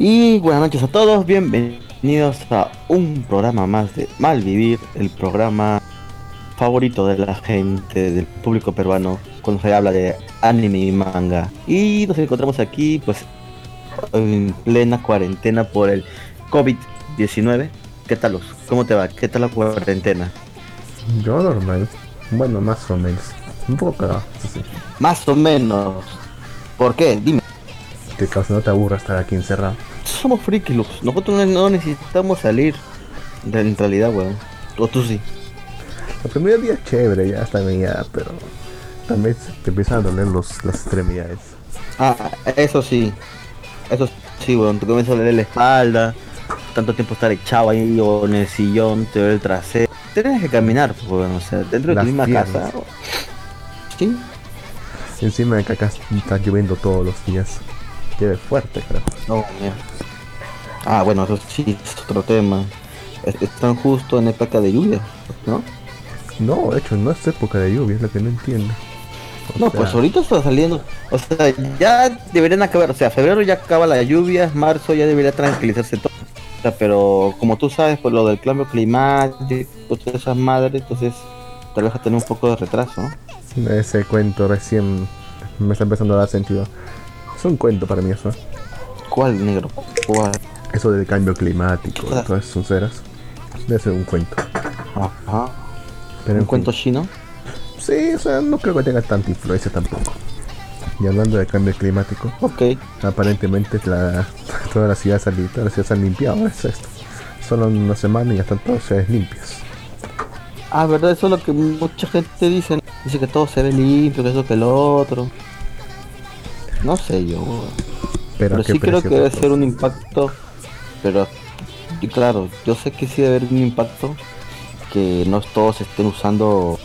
Y buenas noches a todos, bienvenidos a un programa más de Malvivir, el programa favorito de la gente, del público peruano, cuando se habla de anime y manga. Y nos encontramos aquí, pues, en plena cuarentena por el COVID-19. ¿Qué tal, Luz? ¿Cómo te va? ¿Qué tal la cuarentena? Yo normal. Bueno, más o menos. Un poco sí. Más o menos. ¿Por qué? Dime. Que causa no te aburra estar aquí encerrado. Somos frikis. Nosotros no- necesitamos salir. En realidad, weón. O tú sí. El primer día es chévere, ya está bien, ya, pero también te empiezan a doler los, las extremidades. Ah, eso sí. Eso sí, weón. Te comienza a doler la espalda. Tanto tiempo estar echado ahí o en el sillón, te duele el trasero. Tienes que caminar, pues, weón. O sea, dentro de Las tu misma piernas. casa. Sí. Encima de que acá está lloviendo todos los días. Llueve fuerte, creo. No, mierda. Ah, bueno, eso sí es otro tema. Es- Están justo en época de lluvia, ¿no? No, de hecho, no es época de lluvia, es lo que no entiendo. O No, sea, pues ahorita está saliendo. O sea, ya deberían acabar. O sea, febrero ya acaba la lluvia, marzo ya debería tranquilizarse todo. O sea, pero como tú sabes, por lo del cambio climático, pues, todas esas madres, entonces tal vez a tener un poco de retraso. Ese cuento recién me está empezando a dar sentido. Es un cuento para mí eso. ¿Cuál negro? ¿Cuál? Eso del cambio climático, Ah. todas esas ceras. Debe ser un cuento. Ajá. Pero ¿Un en cuento fin. chino? Sí, o sea, no creo que tenga tanta influencia tampoco. Y hablando de cambio climático, Ok. aparentemente la, todas las ciudades, las ciudades se han limpiado. Es esto. Solo en una semana y ya están todas ciudades limpias. Ah, verdad, eso es lo que mucha gente dice. Dice que todo se ve limpio, que eso que lo otro. No sé yo. Pero, Pero ¿a qué sí creo que debe ser un impacto, pero y claro, yo sé que sí debe haber un impacto, que no todos estén usando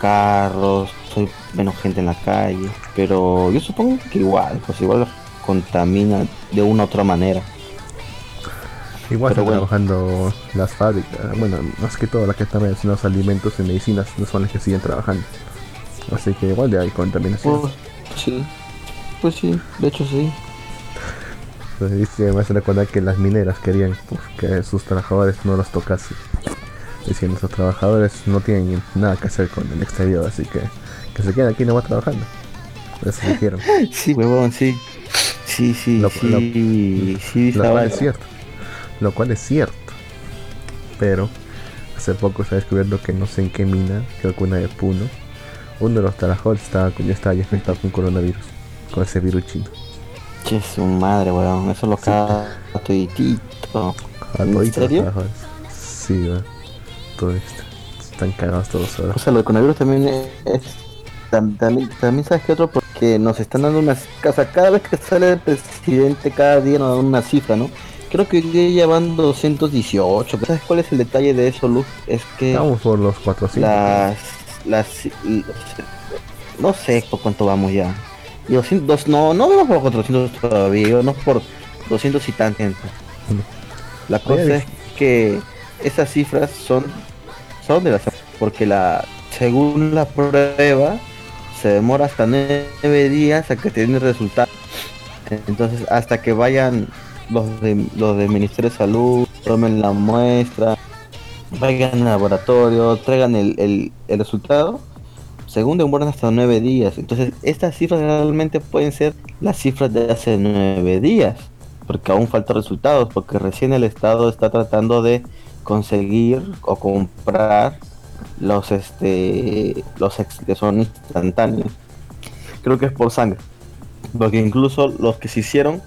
carros, soy menos gente en la calle, pero yo supongo que igual, pues igual contamina de una u otra manera. Igual pero están bueno. trabajando las fábricas. Bueno, más que todo las que están mencionando alimentos y medicinas no son las que siguen trabajando. Así que igual ya hay contaminación. Pues sí, pues sí, de hecho sí. Dice, me hace recordar que las mineras querían pues, que sus trabajadores no los tocasen. Diciendo, esos trabajadores no tienen nada que hacer con el exterior, así que que se queden aquí nomás trabajando. Eso dijeron. Sí, huevón, sí. Sí, sí, Lo- sí, lo- sí, Lo cual es cierto. Lo cual es cierto. Pero hace poco se ha descubierto que no sé en qué mina, creo que una de Puno, uno de los trabajadores estaba, ya estaba ya infectado con coronavirus. Con ese virus chino. Che, su madre, weón, eso lo caga toditito. A ¿En serio? Sí, va. Todo esto. Están cagados todos ahora. O sea, lo del coronavirus también es... es- tam- también, también sabes que otro, porque nos están dando unas... O sea, cada vez que sale el presidente, cada día nos dan una cifra, ¿no? Creo que hoy día ya van 218. ¿Sabes cuál es el detalle de eso, Luz? Es que Estamos por los 400. las... las no sé por cuánto vamos ya. Y 200, dos- no, no vamos por 400 todavía, no por 200 y tan gente. La cosa Oye, es que esas cifras son son de la porque la según la prueba se demora hasta nueve días a que tiene resultado. Entonces hasta que vayan los de los del Ministerio de Salud, tomen la muestra, vayan al laboratorio, traigan el, el, el resultado, según demoran hasta nueve días. Entonces estas cifras realmente pueden ser las cifras de hace nueve días, porque aún faltan resultados, porque recién el Estado está tratando de conseguir o comprar los este los ex- que son instantáneos. Creo que es por sangre. Porque incluso los que se hicieron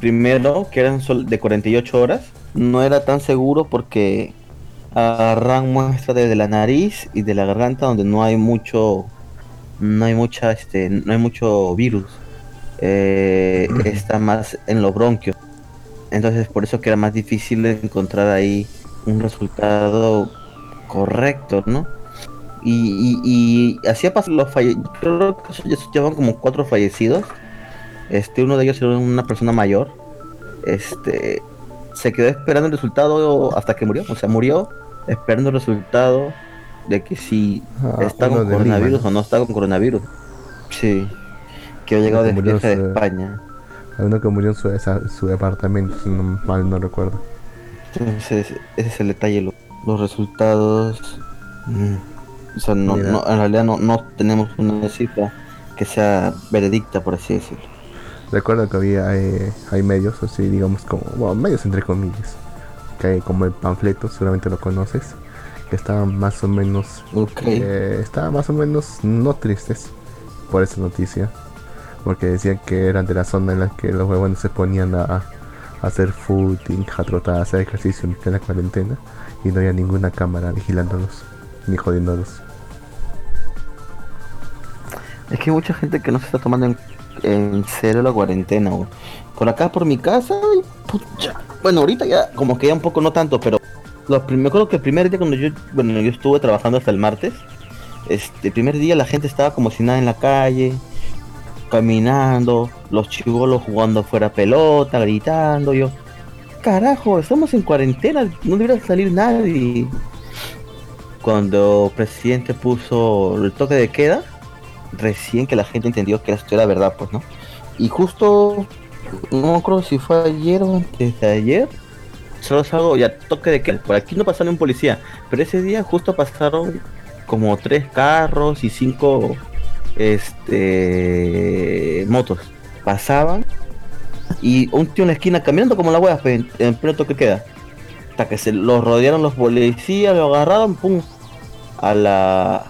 primero, que eran de 48 horas, no era tan seguro porque agarran muestra desde la nariz y de la garganta donde no hay mucho no hay mucha este no hay mucho virus. Eh, está más en los bronquios entonces por eso que era más difícil encontrar ahí un resultado correcto no y, y, y así ha pasado los falle creo que ya llevan como cuatro fallecidos. Este uno de ellos era una persona mayor. Este se quedó esperando el resultado hasta que murió o sea murió esperando el resultado de que si Ah, está con coronavirus Lima, o no está con coronavirus sí que ha llegado de que murió viaje de España Hay uno que murió en su, esa- su departamento, si no, mal no recuerdo. Entonces, ese es el detalle. lo- Los resultados. mm, O sea, no, no- en realidad no, no tenemos una cifra que sea veredicta, por así decirlo. Recuerdo que había eh, hay medios, así digamos como, bueno, medios entre comillas, como el panfleto, seguramente lo conoces, que estaban más o menos, Ok. eh, estaban más o menos no tristes por esa noticia, porque decían que eran de la zona en la que los huevones se ponían a, a hacer footing, a trotar, a hacer ejercicio en la cuarentena y no había ninguna cámara vigilándolos ni jodiéndolos. Es que hay mucha gente que no se está tomando en, en serio la cuarentena. Por acá, por mi casa, y pucha. Bueno, ahorita ya como que ya un poco no tanto, pero los me acuerdo que el primer día cuando yo, bueno, yo estuve trabajando hasta el martes, este primer día la gente estaba como si nada en la calle, caminando, los chivolos jugando fuera pelota, gritando, yo, carajo, estamos en cuarentena, no debería salir nadie. Cuando el presidente puso el toque de queda, recién que la gente entendió que esto era verdad, pues, ¿no? Y justo, no acuerdo si fue ayer o antes de ayer, solo salgo, ya toque de queda. Por aquí no pasaron un policía, pero ese día justo pasaron como tres carros y cinco este motos. Pasaban y un tío en la esquina caminando como la wea pues, en, en pleno toque de queda. Hasta que se los rodearon los policías, lo agarraron, pum, a la,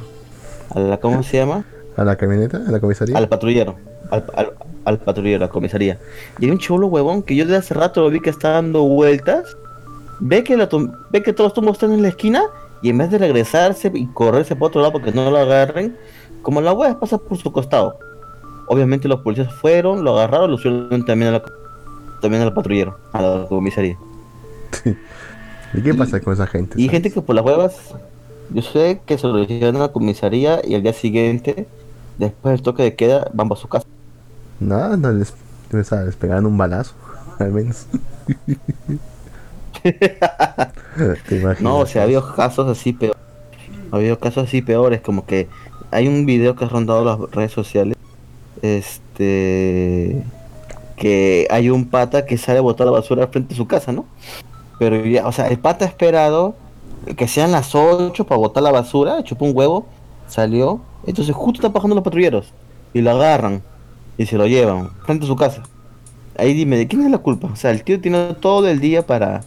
a la, ¿cómo se llama? ¿A la camioneta? ¿A la comisaría? Al patrullero. Al, al, al patrullero, a la comisaría. Y hay un chulo huevón que yo desde hace rato lo vi que está dando vueltas. Ve que, la ve que todos los tumbos están en la esquina. Y en vez de regresarse y correrse por otro lado porque no lo agarren, como la wea pasa por su costado. Obviamente los policías fueron, lo agarraron, lo subieron también a la, también al patrullero, a la comisaría. ¿Y qué pasa con esa gente? Y sabes? gente que por las huevas, yo sé que se lo hicieron a la comisaría y al día siguiente, después del toque de queda, van para su casa. No, no les, les, les pegaron un balazo, al menos. Te imaginas. No, o sea, ha habido casos así peores. Ha habido casos así peores, como que hay un video que ha rondado las redes sociales. Este. Que hay un pata que sale a botar la basura frente a su casa, ¿no? Pero ya, o sea, el pata ha esperado que sean las 8 para botar la basura, chupó un huevo, salió. Entonces, justo están bajando los patrulleros y lo agarran y se lo llevan frente a su casa. Ahí dime, ¿de quién es la culpa? O sea, el tío tiene todo el día para.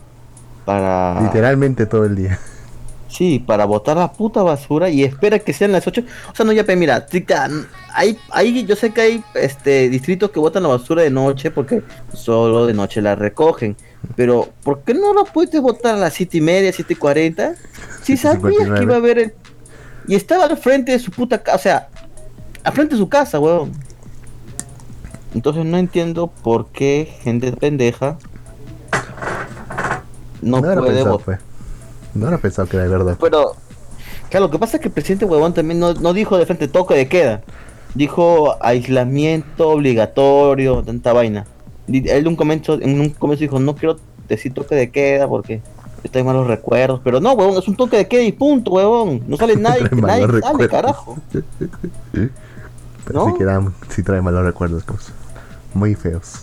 Para. Literalmente todo el día. Sí, para botar la puta basura y espera que sean las 8. O sea, no, ya, mira, hay, hay, yo sé que hay este distritos que botan la basura de noche porque solo de noche la recogen. Pero, ¿por qué no la puedes botar a las 7 y media, 7 y 40? Si sabías que 7:59. iba a haber el... Y estaba al frente de su puta casa, o sea, al frente de su casa, weón. Entonces no entiendo por qué gente pendeja no, No, puede pensado, votar. pues. No era pensado que era verdad. Pero, claro, lo que pasa es que el presidente huevón también no, no dijo de frente toque de queda. Dijo aislamiento obligatorio, tanta vaina. Él un comienzo, en un comienzo dijo, no quiero decir toque de queda porque estoy malos recuerdos. Pero no, huevón, es un toque de queda y punto, huevón. No sale nadie, nadie sale, carajo. Pero ¿No? sí, que dan- sí trae malos recuerdos, pues. Muy feos.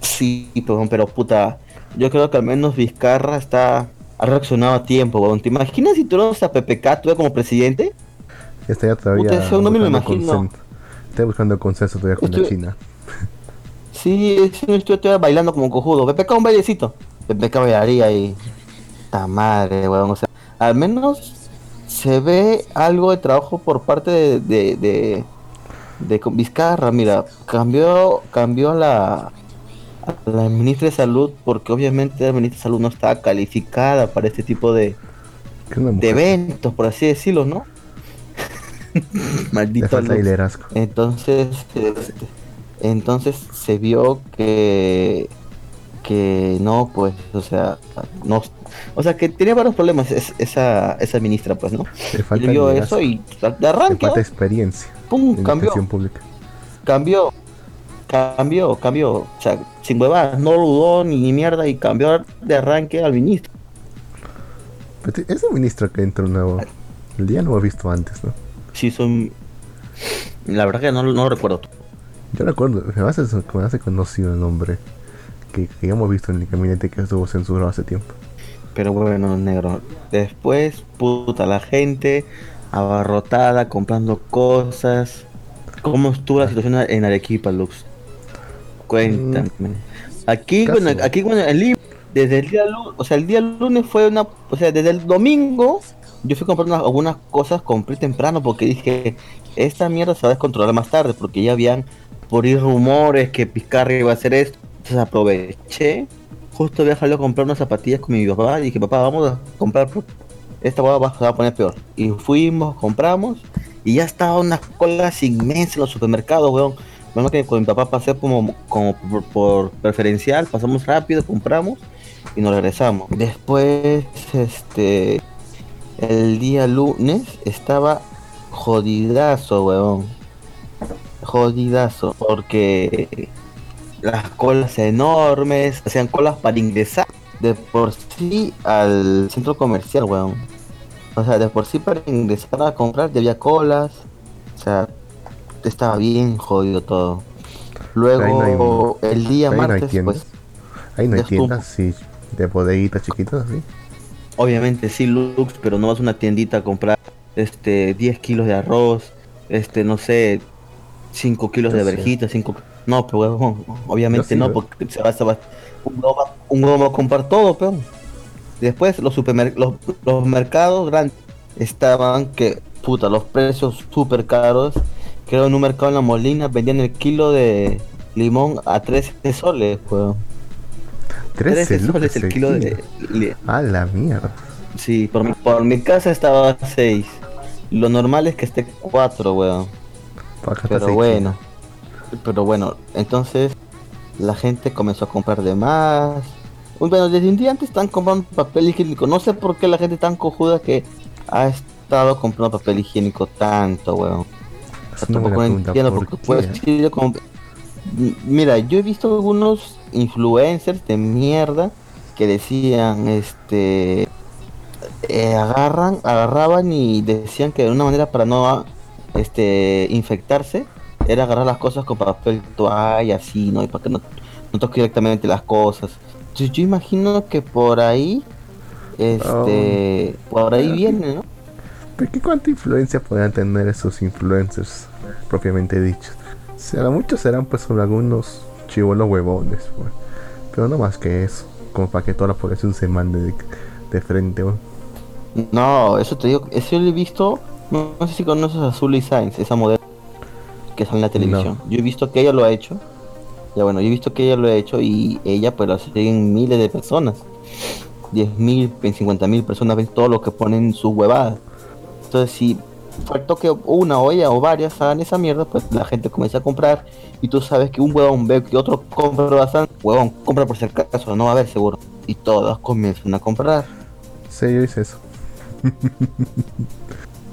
Sí, pero puta, yo creo que al menos Vizcarra está ha reaccionado a tiempo, huevón. ¿Te imaginas si tú eres a PPK, tú como presidente? Está ya todavía. Puta, eso no me lo buscando imagino. consenso todavía con la Estoy- China. Sí, estoy, estoy bailando como cojudo. PPK un bailecito. PPK bailaría y. ¡Ta madre, weón! O sea, al menos se ve algo de trabajo por parte de. de, de, de Vizcarra. Mira, cambió, cambió la. a La ministra de salud, porque obviamente la ministra de salud no está calificada para este tipo de, de eventos, por así decirlo, ¿no? Maldito liderazgo. Entonces, este, entonces se vio que que no, pues, o sea, no, o sea, que tenía varios problemas es- esa esa ministra, pues, ¿no? Le Y falta vio eso y de Le arranque, falta experiencia pum, cambió, pública. cambió, cambió, cambió, o sea, sin huevadas, no dudó ni, ni mierda y cambió de arranque al ministro. Pero ese ministro que entró nuevo, el día no lo he visto antes, ¿no? Sí, son, la verdad que no, no lo recuerdo. Yo recuerdo, me hace, me hace conocido el nombre que, que hemos visto en el gabinete que estuvo censurado hace tiempo. Pero bueno, negro. Después, puta, la gente abarrotada, comprando cosas. ¿Cómo estuvo la situación en Arequipa, Lux? Cuéntame. Aquí, Casi. bueno, aquí, bueno, en Lima, desde el día lunes, o sea, el día lunes fue una, o sea, desde el domingo, yo fui a comprar unas- algunas cosas, compré temprano porque dije, esta mierda se va a descontrolar más tarde, porque ya habían por ir rumores que Pizcarra iba a hacer esto. Entonces aproveché, justo había salido a comprar unas zapatillas con mi papá y dije, papá, vamos a comprar, esta hueá va- a poner peor. Y fuimos, compramos, y ya estaban unas colas inmensas en los supermercados, weón. Bueno, que con mi papá pasé como, como por, por preferencial, pasamos rápido, compramos y nos regresamos. Después, este, el día lunes estaba jodidazo, weón. Jodidazo, porque las colas enormes, hacían colas para ingresar de por sí al centro comercial, weón. O sea, de por sí para ingresar a comprar ya había colas. O sea, estaba bien jodido todo. Luego, no el día ahí no hay martes, tiendas. pues, Ahí no hay tiendas, sí, de bodeguitas chiquitas, así. obviamente sí Lux, pero no vas a una tiendita a comprar este 10 kilos de arroz, este no sé, 5 kilos Yo de verjitas, 5 No, pero huevón, obviamente sí, no, porque se va, va- un va, un huevón va a comprar todo, peón. Después los supermercados, los, los mercados grandes estaban que, puta, los precios súper caros. Creo en un mercado en La Molina vendían el kilo de limón a 13 soles, weón. 13 13 soles el kilo de... li- A la mierda. Sí, por mi, por mi casa estaba a 6. Lo normal es que esté 4, weón. Pero bueno. Pero bueno, entonces la gente comenzó a comprar de más. Uy, Bueno, desde un día antes están comprando papel higiénico. No sé por qué la gente tan cojuda que ha estado comprando papel higiénico tanto, weón. Tampoco entiendo ¿por porque pues M- Mira, yo he visto algunos influencers de mierda que decían, este, eh, agarran, agarraban y decían que de una manera para no, este, infectarse era agarrar las cosas con papel toalla, así, ¿no? Y para que no, no toque directamente las cosas. Entonces yo imagino que por ahí, este, por ahí viene, ¿no? ¿Pero qué cuánta influencia podrían tener esos influencers propiamente dichos? Será muchos serán pues sobre algunos chivolos huevones, pues. Pero no más que eso, como para que toda la población se mande de, de frente, pues. No, eso te digo, eso lo he visto, no, no sé si conoces a Zully Sainz, esa modelo que sale en la televisión. Yo he visto que ella lo ha hecho. Ya bueno, yo he visto que ella lo ha hecho y ella pues la siguen miles de personas. 10 mil, 50 mil personas ven todo lo que ponen sus huevadas. Entonces si faltó que una o ella o varias hagan esa mierda, pues la gente comienza a comprar y tú sabes que un huevón ve que otro compra bastante, huevón, compra por si acaso, no va a haber seguro. Y todos comienzan a comprar. Sí, yo hice eso.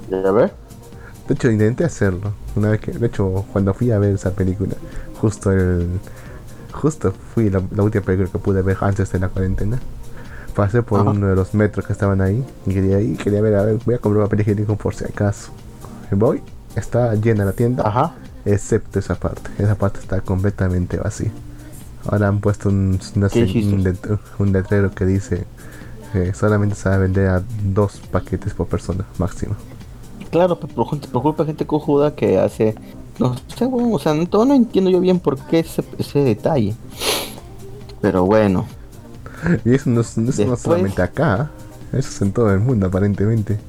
¿Ya ver? De hecho, intenté hacerlo. Una vez que, de hecho, cuando fui a ver esa película, justo el, justo fui la, la última película que pude ver antes de la cuarentena. Pasé por Ajá. uno de los metros que estaban ahí y quería ir, quería ver, a ver, voy a comprar papel higiénico por si acaso. Voy, está llena la tienda, Ajá. excepto esa parte. Esa parte está completamente vacía. Ahora han puesto un, un, let- un letrero que dice que solamente se va a vender a dos paquetes por persona máximo. Claro, pero por, gente- por culpa de gente cojuda que hace. No sé, bueno, o sea, no, todo no entiendo yo bien por qué ese, ese detalle. Pero bueno, Y eso no, es- no es no Después- solamente acá, eso es en todo el mundo aparentemente.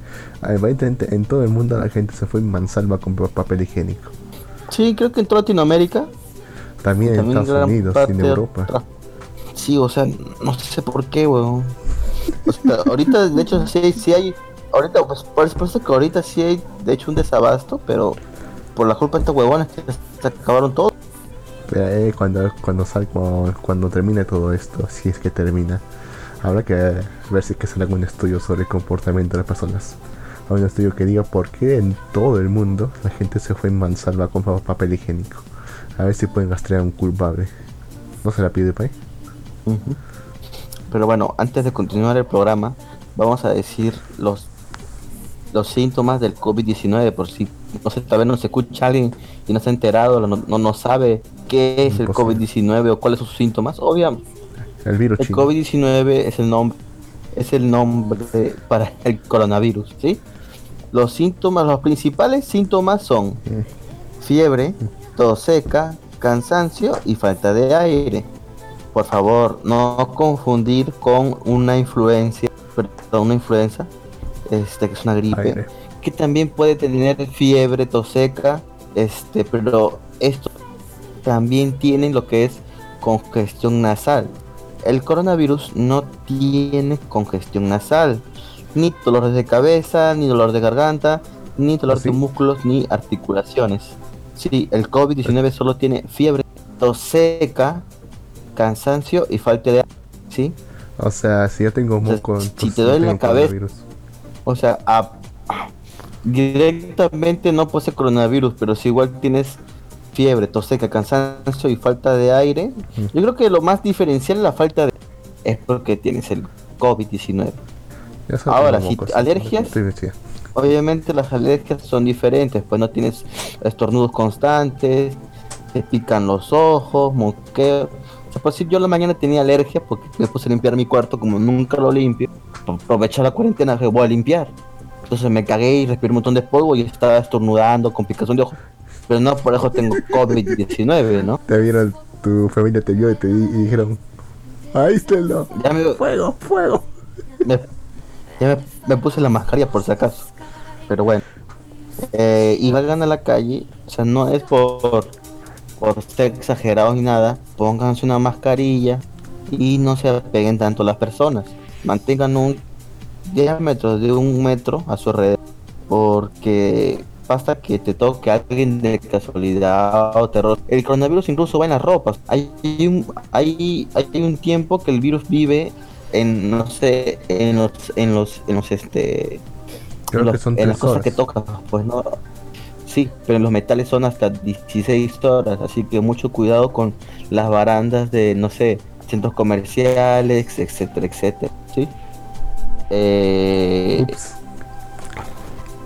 Aparentemente en todo el mundo la gente se fue en mansalva a comprar papel higiénico. sí, creo que en toda Latinoamérica. También en Estados Unidos y en Europa. otra- Sí, o sea, no sé por qué, weón. O sea, ahorita, de hecho, sí, sí hay. Ahorita, pues, por supuesto que ahorita sí hay, de hecho, un desabasto, pero por la culpa de estos huevones que se acabaron todo. Pero eh, cuando, cuando, sal- cuando, cuando termine todo esto, si es que termina, habrá que ver si es que sale algún estudio sobre el comportamiento de las personas. Un estudio que diga por qué en todo el mundo la gente se fue en mansalva comprar papel higiénico. A ver si pueden rastrear a un culpable. ¿No se la pide Ujú. Pero bueno, antes de continuar el programa, vamos a decir los los síntomas del COVID-19 por si no sé, tal vez no se escucha alguien y no se ha enterado, no, no, sabe qué es el COVID-19 o cuáles son sus síntomas. Obviamente, el virus. El COVID-19 es el nombre es el nombre para el coronavirus, ¿sí? Los síntomas, los principales síntomas son fiebre, tos seca, cansancio y falta de aire. Por favor, no confundir con una influencia, perdón, una influenza, este que es una gripe, que también puede tener fiebre, tos seca, este, pero esto también tienen lo que es congestión nasal. El coronavirus no tiene congestión nasal, ni dolor de cabeza, ni dolor de garganta, ni dolor ¿Ah, de músculos, ni articulaciones. Sí, el COVID-19 solo tiene fiebre, tos seca, cansancio y falta de. ¿Sí? O sea, si yo tengo moco, si te duele la cabeza, o sea, directamente no posee coronavirus, pero si igual tienes fiebre, tos seca, cansancio y falta de aire, yo creo que lo más diferencial es la falta de es porque tienes el COVID-19. Ahora, si alergias, obviamente las alergias son diferentes, pues no tienes estornudos constantes, te pican los ojos, moqueo. O sea, pues si yo la mañana tenía alergia porque me puse a limpiar mi cuarto, como nunca lo limpio, aprovecho la cuarentena que voy a limpiar. Entonces me cagué y respiré un montón de polvo y estaba estornudando con picazón de ojos pero no por eso tengo COVID-19, ¿no? Te vieron, tu familia te vio y te dijeron, aístenlo, ya me, fuego, fuego. Me, ya me, puse la mascarilla por si acaso, pero bueno. Eh, y vayan a la calle, o sea, no es por, por ser exagerados ni nada, pónganse una mascarilla y no se peguen tanto las personas. Mantengan un diámetro de un metro a su alrededor, porque basta que te toque alguien de casualidad o terror. El coronavirus incluso va en las ropas. Hay un, hay, hay un tiempo que el virus vive en, no sé, en los, en los, en los, este, Creo que son en las cosas que tocas, pues no. Sí, pero los metales son hasta 16 horas, así que mucho cuidado con las barandas de, no sé, centros comerciales, etcétera, etcétera, ¿sí? Eh,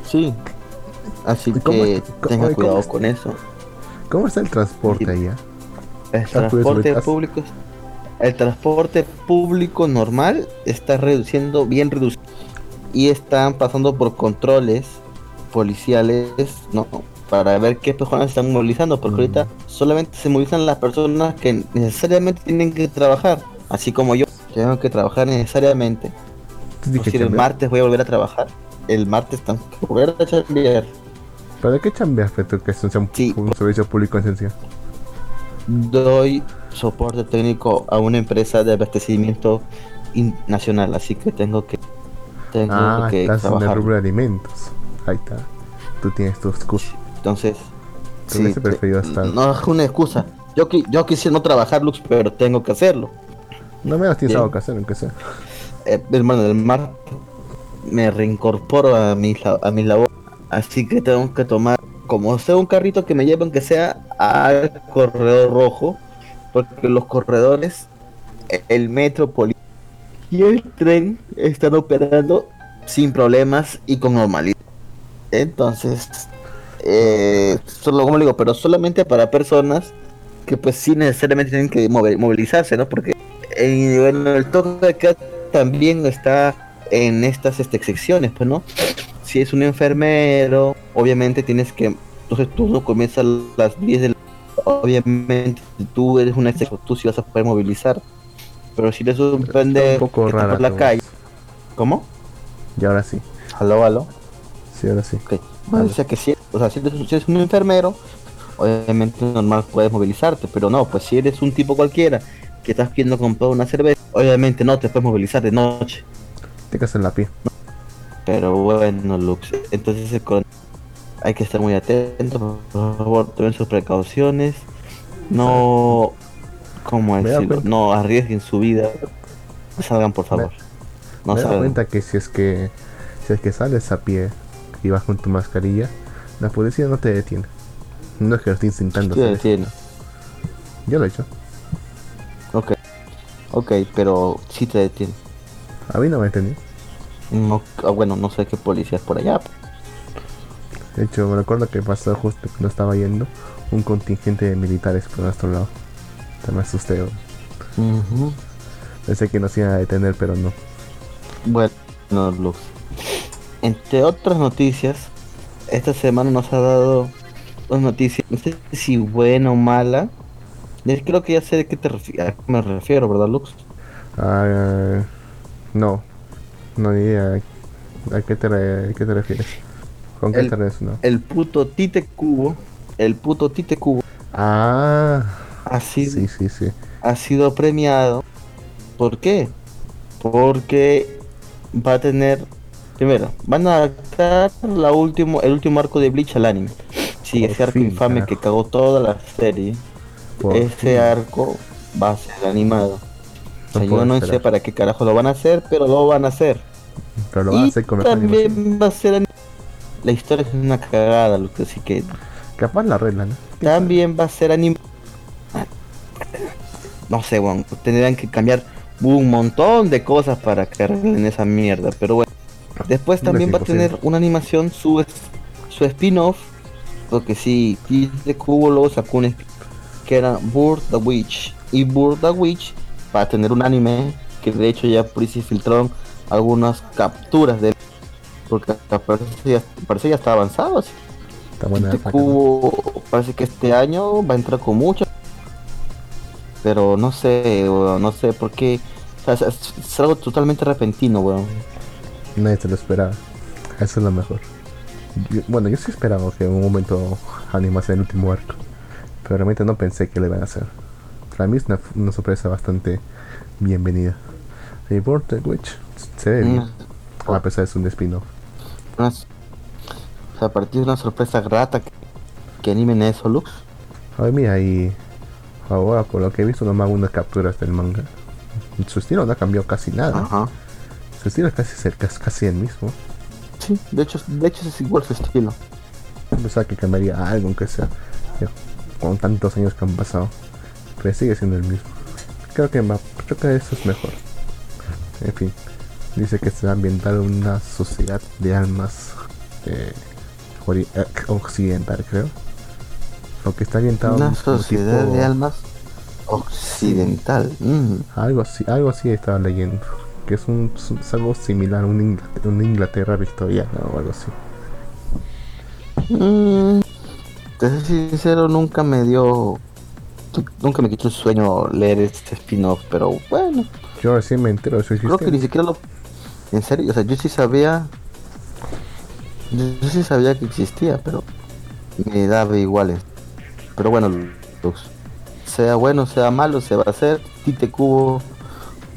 sí, Así que tenga cuidado con eso. ¿Cómo está el transporte allá? El transporte público, el transporte público normal está reduciendo, bien reducido. Y están pasando por controles policiales, ¿no? Para ver qué personas están movilizando, porque ahorita solamente se movilizan las personas que necesariamente tienen que trabajar, así como yo, tengo que trabajar necesariamente. Si el martes voy a volver a trabajar, el martes tengo que volver a chambear ¿Para qué chambeas, Petro, que es un, servicio público en esencia? Doy soporte técnico a una empresa de abastecimiento nacional, así que tengo que tengo ah, que estás en el rubro de alimentos. Ahí está. Tú tienes tu excusa. Entonces, sí, no es una excusa. Yo, yo quisiera no trabajar, Lux, pero tengo que hacerlo. No me das tienes algo que hacer, aunque sea. Eh, hermano, del mar me reincorporo a mi, a mi labor Así que tengo que tomar, como sea un carrito que me lleve aunque sea al corredor rojo, porque los corredores, el metro y el tren están operando sin problemas y con normalidad. Entonces, eh, solo como digo, pero solamente para personas que pues sí necesariamente tienen que movilizarse, ¿no? Porque eh, bueno, el toque de queda también está en estas este, secciones, pues, ¿no? si es un enfermero, obviamente tienes que, entonces tú no comienzas a las 10 de la obviamente tú eres un exceso, tú sí vas a poder movilizar. Pero si eres un pendejo por la calle. ¿Cómo? Y ahora sí. ¿Aló, aló? Sí, ahora sí. Bueno, o sea que si, o sea, si eres, un enfermero, obviamente normal puedes movilizarte, pero no, pues si eres un tipo cualquiera que estás pidiendo comprar una cerveza, obviamente no te puedes movilizar de noche. Te casas en la pie. Pero bueno, Lux, entonces hay que estar muy atento, por favor, tomen sus precauciones. No, ¿cómo decirlo? No arriesguen su vida. Salgan, por favor. no me da cuenta que si es que si es que sales a pie y vas con tu mascarilla, la policía no te detiene. No es que lo estés intentando. Sí, detiene. Yo lo he hecho. Ok. Ok, pero sí te detiene. A mí no me entendí. No, ah, bueno, no sé qué policías por allá. De hecho, me recuerdo que pasó justo cuando estaba yendo un contingente de militares por nuestro lado. Te me asusté. Pensé que nos iban a detener, pero no. Bueno, Lux. Entre otras noticias, esta semana nos ha dado dos noticias, no sé si buena o mala. Creo que ya sé de qué te a qué me refiero, ¿verdad, Lux? Ah, no, no ni idea. ¿A qué te, re- a qué te refieres? ¿Con qué El- te refieres? No. El puto Tite Cubo, el puto Tite Cubo Ah, ha sido, sí, sí, sí. ha sido premiado. ¿Por qué? Porque va a tener, primero, van a adaptar la último, el último arco de Bleach al anime. Sí, ese arco fin, infame carajo. que cagó toda la serie. Por ese fin. arco va a ser animado. O sea, yo no esperar. sé para qué carajo lo van a hacer, pero lo van a hacer. Pero lo van a y hacer con animación. también va a ser la historia es una cagada, Lucas, así que Capaz la regla, ¿no? también va a ser anime. No sé, bueno, tendrían que cambiar un montón de cosas para que arreglen esa mierda, pero bueno. Después también va a tener una animación, su, su spin-off, porque sí, de Cubo luego sacó un que era Bird the Witch. Y Bird the Witch va a tener un anime que de hecho ya por ahí se filtraron algunas capturas de él, porque parece ya, parece ya está avanzado. así. Está buena Este cubo parece que este año va a entrar con mucho. Pero no sé, weón, no sé por qué. O sea, es, es algo totalmente repentino, weón. Nadie se lo esperaba. Eso es lo mejor. Yo- bueno, yo sí esperaba que en un momento animase el último arco. Pero realmente no pensé que lo iban a hacer. Para mí es una, una sorpresa bastante bienvenida. Y Vortex Witch se ve bien. Mm. A pesar de ser un spin-off. Una- o sea, a partir de una sorpresa grata que, que animen eso, Lux. A ver, mira, y ahora por lo que he visto nomás unas capturas del manga. Su estilo no ha cambiado casi nada. Ajá. Su estilo es casi, cerca- es casi el mismo. Sí, de hecho, de hecho es igual su estilo. Pensaba que cambiaría algo, aunque sea. Con tantos años que han pasado. Pero sigue siendo el mismo. Creo que, creo que eso es mejor. En fin. Dice que se va a ambientar en una sociedad de almas eh, eh, occidental, creo. Aunque está ambientado Una sociedad tipo- de almas occidental. Mm. Algo así, algo así estaba leyendo. Que es, un, es algo similar a una Inglaterra, una Inglaterra victoriana o algo así. Mm, te soy sincero, nunca me dio. Nunca me quitó el sueño leer este spin-off, pero bueno, Yo recién me entero de su creo que ni siquiera lo. En serio, o sea, yo sí sabía. Yo, sí sabía que existía, pero me daba iguales. Pero bueno, sea bueno, sea malo, se va a hacer. Tite Cubo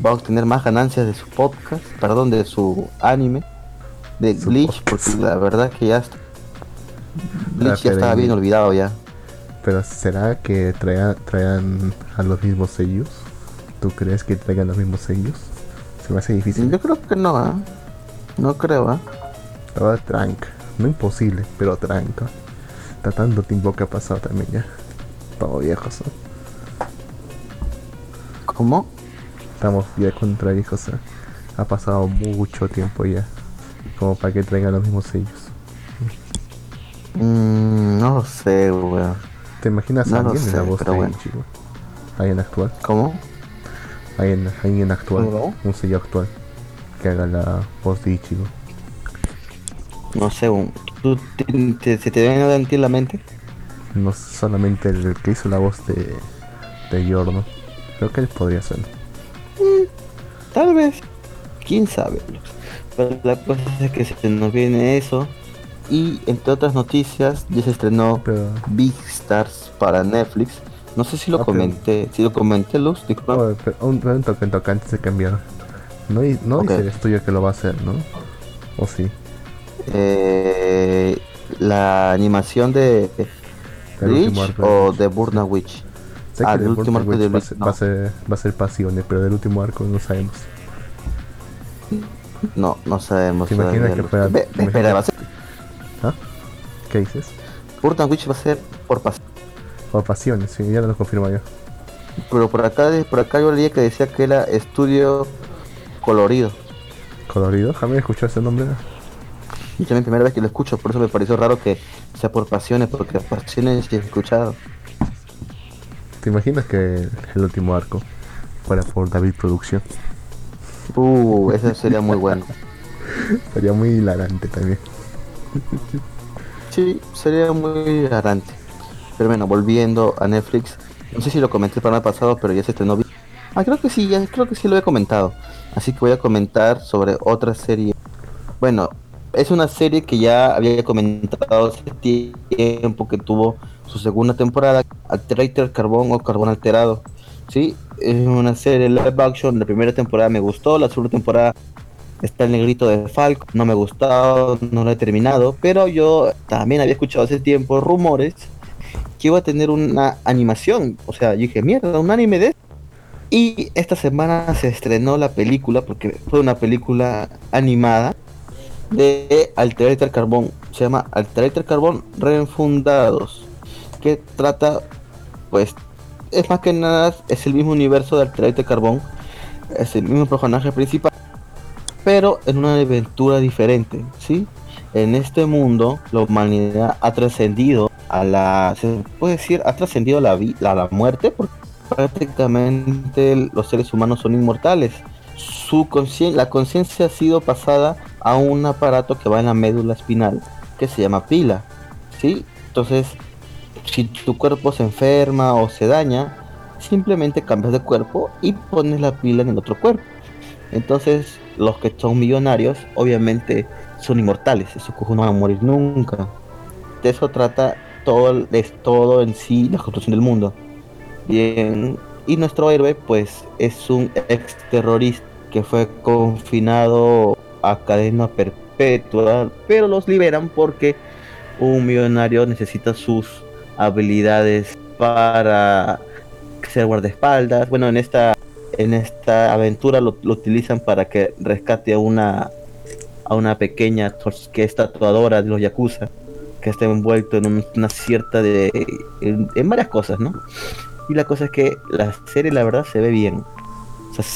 va a obtener más ganancias de su podcast, perdón, de su anime, de Su Bleach, podcast. porque la verdad que ya. está- Bleach ya estaba en- bien olvidado ya. Pero ¿será que traigan, traigan a los mismos sellos? ¿Tú crees que traigan los mismos sellos? Se me hace difícil. Yo creo que no, ¿ah? No creo. La verdad, tranca. No imposible, pero tranca. Está tanto tiempo que ha pasado también ya. Viejos, ¿no? ¿Cómo? Estamos ya contra viejos. Ha pasado mucho tiempo ya. Como para que traigan los mismos sellos. Mm, no lo sé, weón. ¿Te imaginas No a alguien en la voz de bueno. Ichigo? Alguien actual. ¿Cómo? Alguien, alguien actual. ¿Cómo? Un sello actual. Que haga la voz de Ichigo. No sé, ¿tú te, te- se te viene en ti la mente? No solamente el que hizo la voz de, de Yorno. Creo que él podría ser. Tal vez. ¿Quién sabe? Pero la cosa es que se nos viene eso. Y entre otras noticias, ya se estrenó Pero. Big Stars para Netflix. No sé si lo comenté. Si lo comenté, Luz, disculpa. Un, un toque, un toque antes de cambiar. No, no Ok. dice el estudio que lo va a hacer, ¿no? ¿O sí? Eh, la animación de arco o de Burna Witch. Ah, del el último arco de va, a ser, no. va, a ser, va a ser Pasiones, pero del último arco no sabemos. No, no sabemos. ¿Te imaginas todavía, que fuera- espera, va a ser ¿Ah? ¿Qué dices? Burna Witch va a ser por pas O Pasiones, sí, ya lo confirmo yo. Pero por acá, por acá yo leía que decía que era estudio colorido. Colorido, jamás escuchó ese nombre. es la primera vez que lo escucho, por eso me pareció raro que sea por pasiones, porque pasiones he escuchado. ¿Te imaginas que el último arco fuera por David Producción? Uh, eso sería muy bueno. Sería muy hilarante también. Sí, sería muy hilarante. Pero bueno, volviendo a Netflix, no sé si lo comenté el programa pasado, pero ya se estrenó. Ah, creo que sí, ya creo que sí lo he comentado. Así que voy a comentar sobre otra serie. Bueno, es una serie que ya había comentado hace tiempo que tuvo su segunda temporada, Alterator Carbón o Carbón Alterado. Sí, es una serie live action. La primera temporada me gustó, la segunda temporada está el negrito de Falco, no me ha gustado, no lo he terminado, pero yo también había escuchado hace tiempo rumores que iba a tener una animación. O sea, yo dije, mierda, un anime de... Y esta semana se estrenó la película, porque fue una película animada de Alterator Carbón. Se llama Alterator Carbón Refundados. Que trata, pues, es más que nada, es el mismo universo de Alterator Carbón. Es el mismo personaje principal. Pero en una aventura diferente, ¿sí? En este mundo, la humanidad ha trascendido a la. Se puede decir, ha trascendido la, vida, a la muerte, porque prácticamente los seres humanos son inmortales. Su la conciencia ha sido pasada a un aparato que va en la médula espinal que se llama pila. ¿sí? Entonces, si tu cuerpo se enferma o se daña, simplemente cambias de cuerpo y pones la pila en el otro cuerpo. Entonces, los que son millonarios, obviamente, son inmortales. Esos cojos no van a morir nunca. De eso trata todo, es todo en sí la construcción del mundo. Bien, y nuestro héroe, pues, es un ex terrorista que fue confinado a cadena perpetua, pero los liberan porque un millonario necesita sus habilidades para ser guardaespaldas. Bueno, en esta en esta aventura lo, utilizan para que rescate a una a una pequeña que es tatuadora de los yakuza que está envuelto en una cierta de en, varias cosas, ¿no? Y la cosa es que la serie la verdad se ve bien.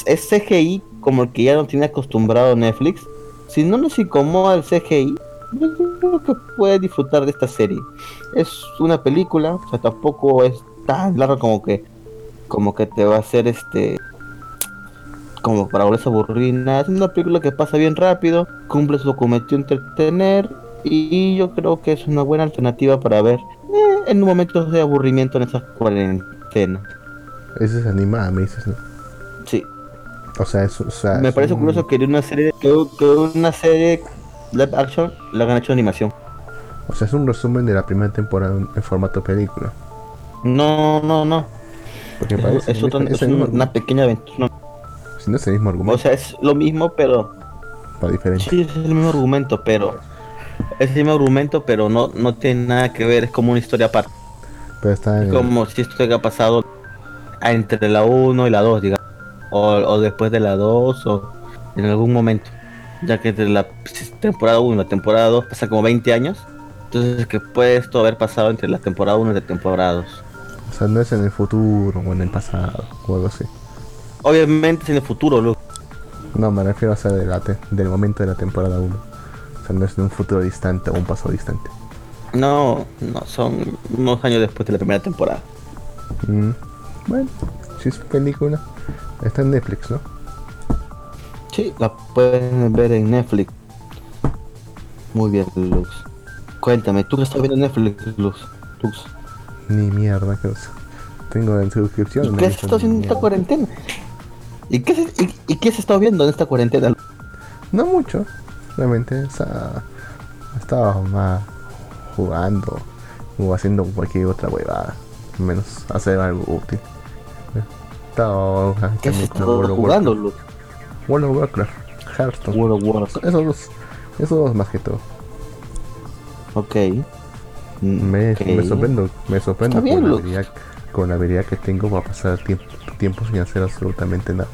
Es CGI como el que ya no tiene acostumbrado Netflix. Si no nos incomoda el CGI, yo creo que puede disfrutar de esta serie. Es una película, o sea, tampoco es tan larga como que como que te va a hacer este como para volverse a aburrir Es una película que pasa bien rápido, cumple su cometido entretener y yo creo que es una buena alternativa para ver eh, en momentos de aburrimiento en esa cuarentena. Esa es animada, me dices, ¿no? Sí. O sea, es, o sea, me parece curioso que una serie que, una serie live action la hayan hecho animación. O sea, es un resumen de la primera temporada en formato película. No, no, no. Porque es, es, otra, es, una pequeña aventura. Si no es el mismo argumento. O sea, es lo mismo, pero. Para diferente. Sí, es el mismo argumento, pero. Es el mismo argumento, pero no, no tiene nada que ver, es como una historia aparte. Pero está en Como si esto haya pasado entre la 1 y la 2, digamos. O, o, después de la 2, o en algún momento. Ya que entre la temporada 1 y la temporada 2 pasa como 20 años. Entonces, que puede esto haber pasado entre la temporada 1 y la temporada 2. O sea, no es en el futuro o en el pasado o algo así. Obviamente es en el futuro, Luke. No, me refiero a ser del momento de la temporada 1. O sea, no es de un futuro distante o un pasado distante. No, no, son unos años después de la primera temporada. Mm. Bueno, si es película, está en Netflix, ¿no? Sí, la pueden ver en Netflix. Muy bien, Lux. Cuéntame, ¿tú qué estás viendo en Netflix, Lux? Lux? Ni mierda, que tengo en suscripción. ¿Y qué se está haciendo en esta cuarentena? ¿Y qué, se, y, qué se está viendo en esta cuarentena? No mucho, realmente. O sea, estaba más jugando o haciendo cualquier otra huevada. Menos hacer algo útil. Estaba ¿Qué está jugando, Luke? World of Warcraft, Hearthstone. World of Warcraft. Esos dos, esos dos más que todo. Ok. Me, me sorprendo, me sorprendo con, la habilidad, con, la habilidad, que tengo para pasar tiempo, tiempo sin hacer absolutamente nada.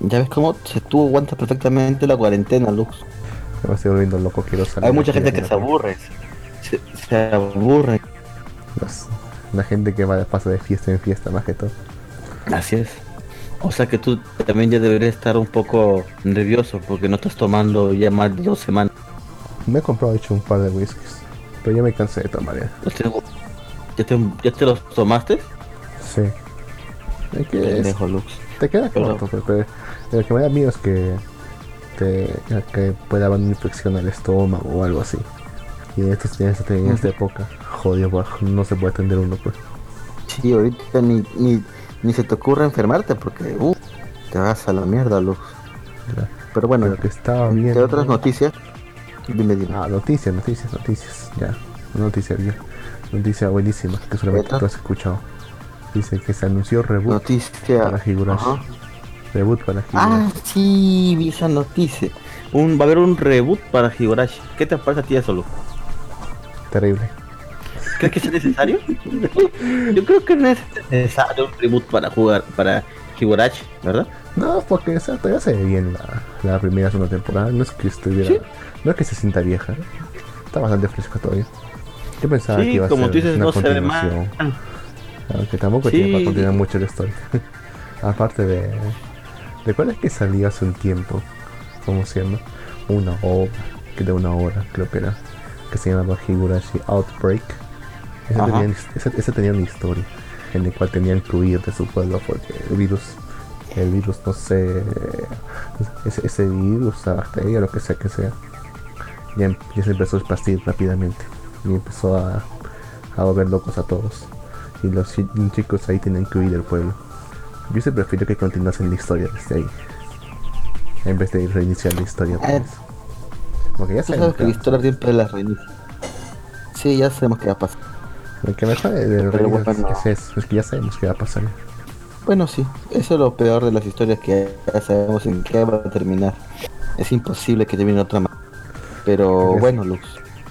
Ya ves cómo se tú aguantas perfectamente la cuarentena, Lux. Me estoy volviendo loco, quiero salir. Hay mucha gente que se aburre. Se, se aburre. la gente que va de paso de fiesta en fiesta, más que todo. Así es. O sea que tú también ya deberías estar un poco nervioso porque no estás tomando ya más de dos semanas. Me he comprado hecho un par de whiskies, pero ya me cansé de tomar ya. ¿Ya te, ya te los tomaste? Sí. Es que es, te queda corto, pero, lo que me da miedo es que te que pueda haber una infección al estómago o algo así. Y en, estos, en, esta, en esta época, jodido, no se puede atender uno pues. Sí, ahorita ni, ni, ni se te ocurre enfermarte porque uh, te vas a la mierda, Luz. Pero bueno, lo que estaba bien. ¿Qué otras noticias? Dime, dime. Ah, noticias, noticias, noticias. Ya, noticia bien. Noticia buenísima que solamente tú has escuchado. Dice que se anunció reboot noticia. para Higurashi. Reboot para Higurashi. Ah, sí, vi esa noticia. Un, va a haber un reboot para Higurashi. ¿Qué te parece a ti eso, Luz? Terrible. ¿Crees que es necesario? Yo creo que no es necesario un reboot para jugar para Higurashi, ¿verdad? No, porque o sea, todavía se ve bien la, la primera segunda temporada. No es que estuviera. No es que se sienta vieja. Está bastante fresca todavía. Yo pensaba que iba a ser dices, una no continuación. Aunque tampoco tiene para continuar mucho la historia. Aparte de. ¿Recuerdas que salió hace un tiempo? Como siendo una obra, que de una hora, creo que era, que se llamaba Higurashi Outbreak. Ese tenía, una historia en la cual tenían que huir de su pueblo porque el virus, el virus, no sé, ese, ese virus, la bacteria, lo que sea que sea, ya, ya se empezó a esparcir rápidamente y empezó a, a volver locos a todos. Y los chicos ahí tenían que huir del pueblo. Yo se prefiero que continuasen la historia desde ahí. En vez de reiniciar la historia. Eh, Porque ya sabemos que la historia siempre la reinicia. Sí, ya sabemos qué va a pasar. Lo que me jode del rey es, eso, es que ya sabemos qué va a pasar. Bueno, sí, eso es lo peor de las historias que ya sabemos en qué va a terminar. Es imposible que termine otra más. Pero bueno, Lux.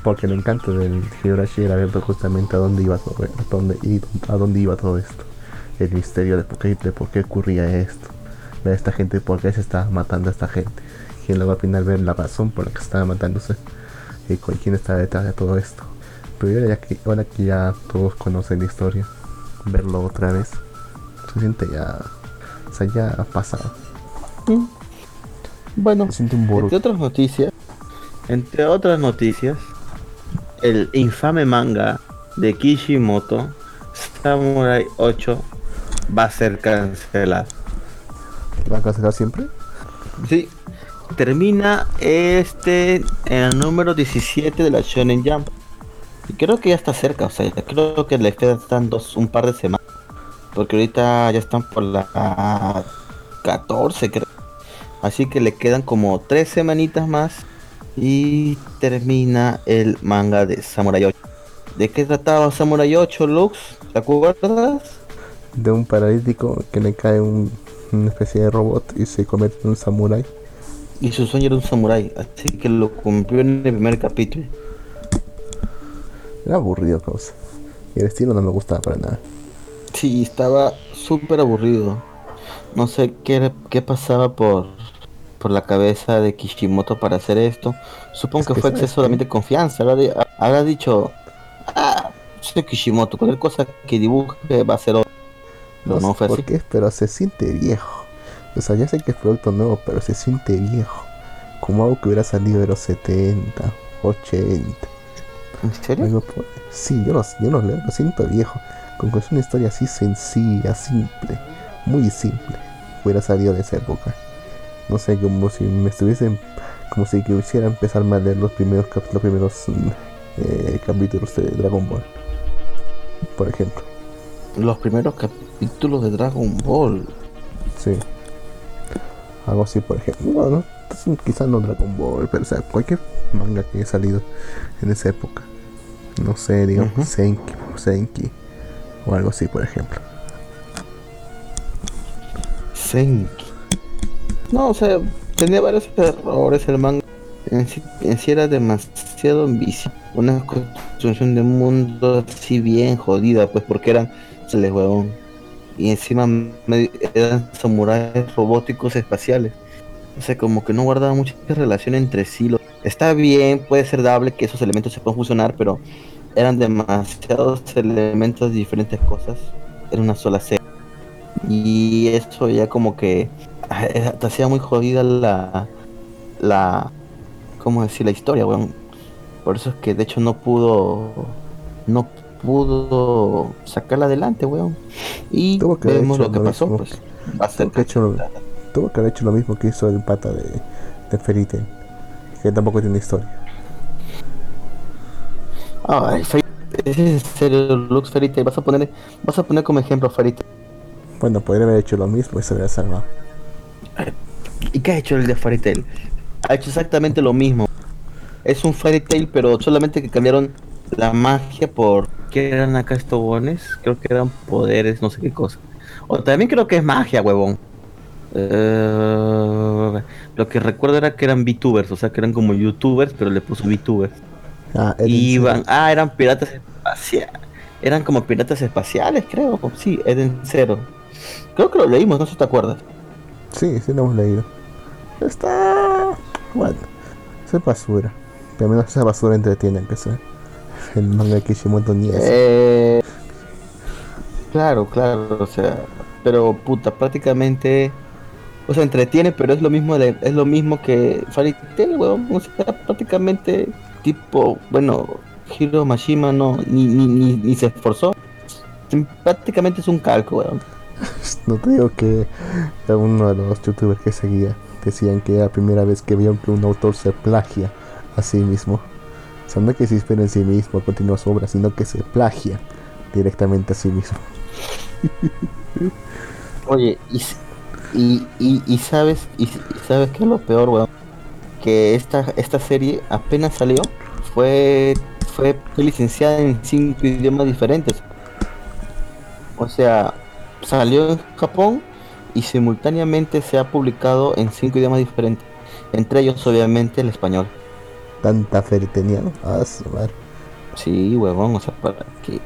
Porque el encanto del Higurashi era ver justamente a dónde iba todo, a dónde, a dónde iba todo esto. El misterio de por qué, de por qué ocurría esto. Ver a esta gente, por qué se estaba matando a esta gente. Y luego al final ver la razón por la que estaba matándose. Y con quién estaba detrás de todo esto. Pero ya que, ahora que ya todos conocen la historia, verlo otra vez, se siente ya. O sea, ya ha pasado. Mm. Bueno, entre otras noticias, entre otras noticias, el infame manga de Kishimoto, Samurai 8, va a ser cancelado. ¿Va a cancelar siempre? Sí. Termina este en el número 17 de la Shonen Jump. Y creo que ya está cerca, o sea, creo que le quedan dos, un par de semanas. Porque ahorita ya están por la 14, creo. Así que le quedan como tres semanitas más. Y termina el manga de Samurai 8. ¿De qué trataba Samurai 8, Lux? ¿Te acuerdas? De un paralítico que le cae un, una especie de robot y se convierte en un samurái. Y su sueño era un samurái, así que lo cumplió en el primer capítulo. Era aburrido, cosa. Y el estilo no me gustaba para nada. Sí, estaba súper aburrido. No sé qué, qué pasaba por, por la cabeza de Kishimoto para hacer esto. Supongo que, fue exceso de confianza. Habrá, dicho, ah, soy Kishimoto, cualquier cosa que dibuje va a ser otro. No, no fue por qué, pero se siente viejo. O sea, ya sé que es producto nuevo, pero se siente viejo. Como algo que hubiera salido de los 70, 80. ¿En serio? sí, yo lo, yo lo, lo siento viejo. Con que es una historia así sencilla, simple, muy simple, hubiera salido de esa época. No sé, como si me estuviesen, como si quisiera empezar a leer los primeros, los primeros eh, capítulos de Dragon Ball, por ejemplo. Los primeros capítulos de Dragon Ball. Sí. Algo así, por ejemplo. Bueno, quizás no Dragon Ball, pero o sea, cualquier manga que haya salido en esa época. No sé, digamos, Senki, Senki o algo así, por ejemplo. Senki. No, o sea, tenía varios errores el manga. En sí, era demasiado ambicioso. Una construcción de mundo así bien jodida, pues porque eran se les huevón. Y encima eran samuráis robóticos espaciales. O sea, como que no guardaba mucha relación entre sí. Está bien, puede ser dable que esos elementos se puedan fusionar, pero eran demasiados elementos de diferentes cosas en una sola serie. Y eso ya como que ah, te hacía muy jodida la. la. ¿Cómo decir? La historia, weón. Por eso es que de hecho no pudo. No pudo sacarla adelante, weón. Y Tuvo que vemos lo que lo pasó, mismo. pues. Va a ser Tuvo que, hecho, tuvo que haber hecho lo mismo que hizo el pata de, de Tail, que tampoco tiene historia. Ay, Fairy- ese es en serio, Lux Fairy Tail. Vas a poner, vas a poner como ejemplo Fairy Tail. Bueno, podría haber hecho lo mismo y se hubiera salvado. ¿Y qué ha hecho el de Fairy Tail? Ha hecho exactamente lo mismo. Es un Fairy Tail, pero solamente que cambiaron la magia por. ¿Qué eran acá estos bones? Creo que eran poderes, no sé qué cosa. O también creo que es magia, huevón. Eh, lo que recuerdo era que eran VTubers, o sea que eran como YouTubers, pero le puso VTubers. Ah, Eden Iban, ah, eran piratas espaciales. Eran como piratas espaciales, creo. Sí, Eden Zero. Creo que lo leímos, no sé si te acuerdas. Sí, sí lo hemos leído. Está. Bueno, es basura. Pero al menos esa basura entretiene, que sea. El manga de Kishimoto ni es. Eh, claro, claro, o sea, pero puta, prácticamente, o sea, entretiene, pero es lo mismo de, es lo mismo que Fairy Tail, weón, o sea, prácticamente tipo, bueno, Hiro Mashima no, ni, ni, ni, ni se esforzó, prácticamente es un calco, weón. No te digo que uno de los youtubers que seguía decían que era la primera vez que vieron que un autor se plagia a sí mismo. O sea, no es que se inspira en sí mismo, continúa su obra, sino que se plagia directamente a sí mismo. Oye, y, y, y, y sabes, y, sabes que es lo peor, weón, que esta, esta serie apenas salió, fue, fue, fue licenciada en cinco idiomas diferentes. O sea, salió en Japón y simultáneamente se ha publicado en cinco idiomas diferentes. Entre ellos, obviamente, el español. Tanta fe tenía, ¿no? Ah. Sí, huevón, o sea, para que.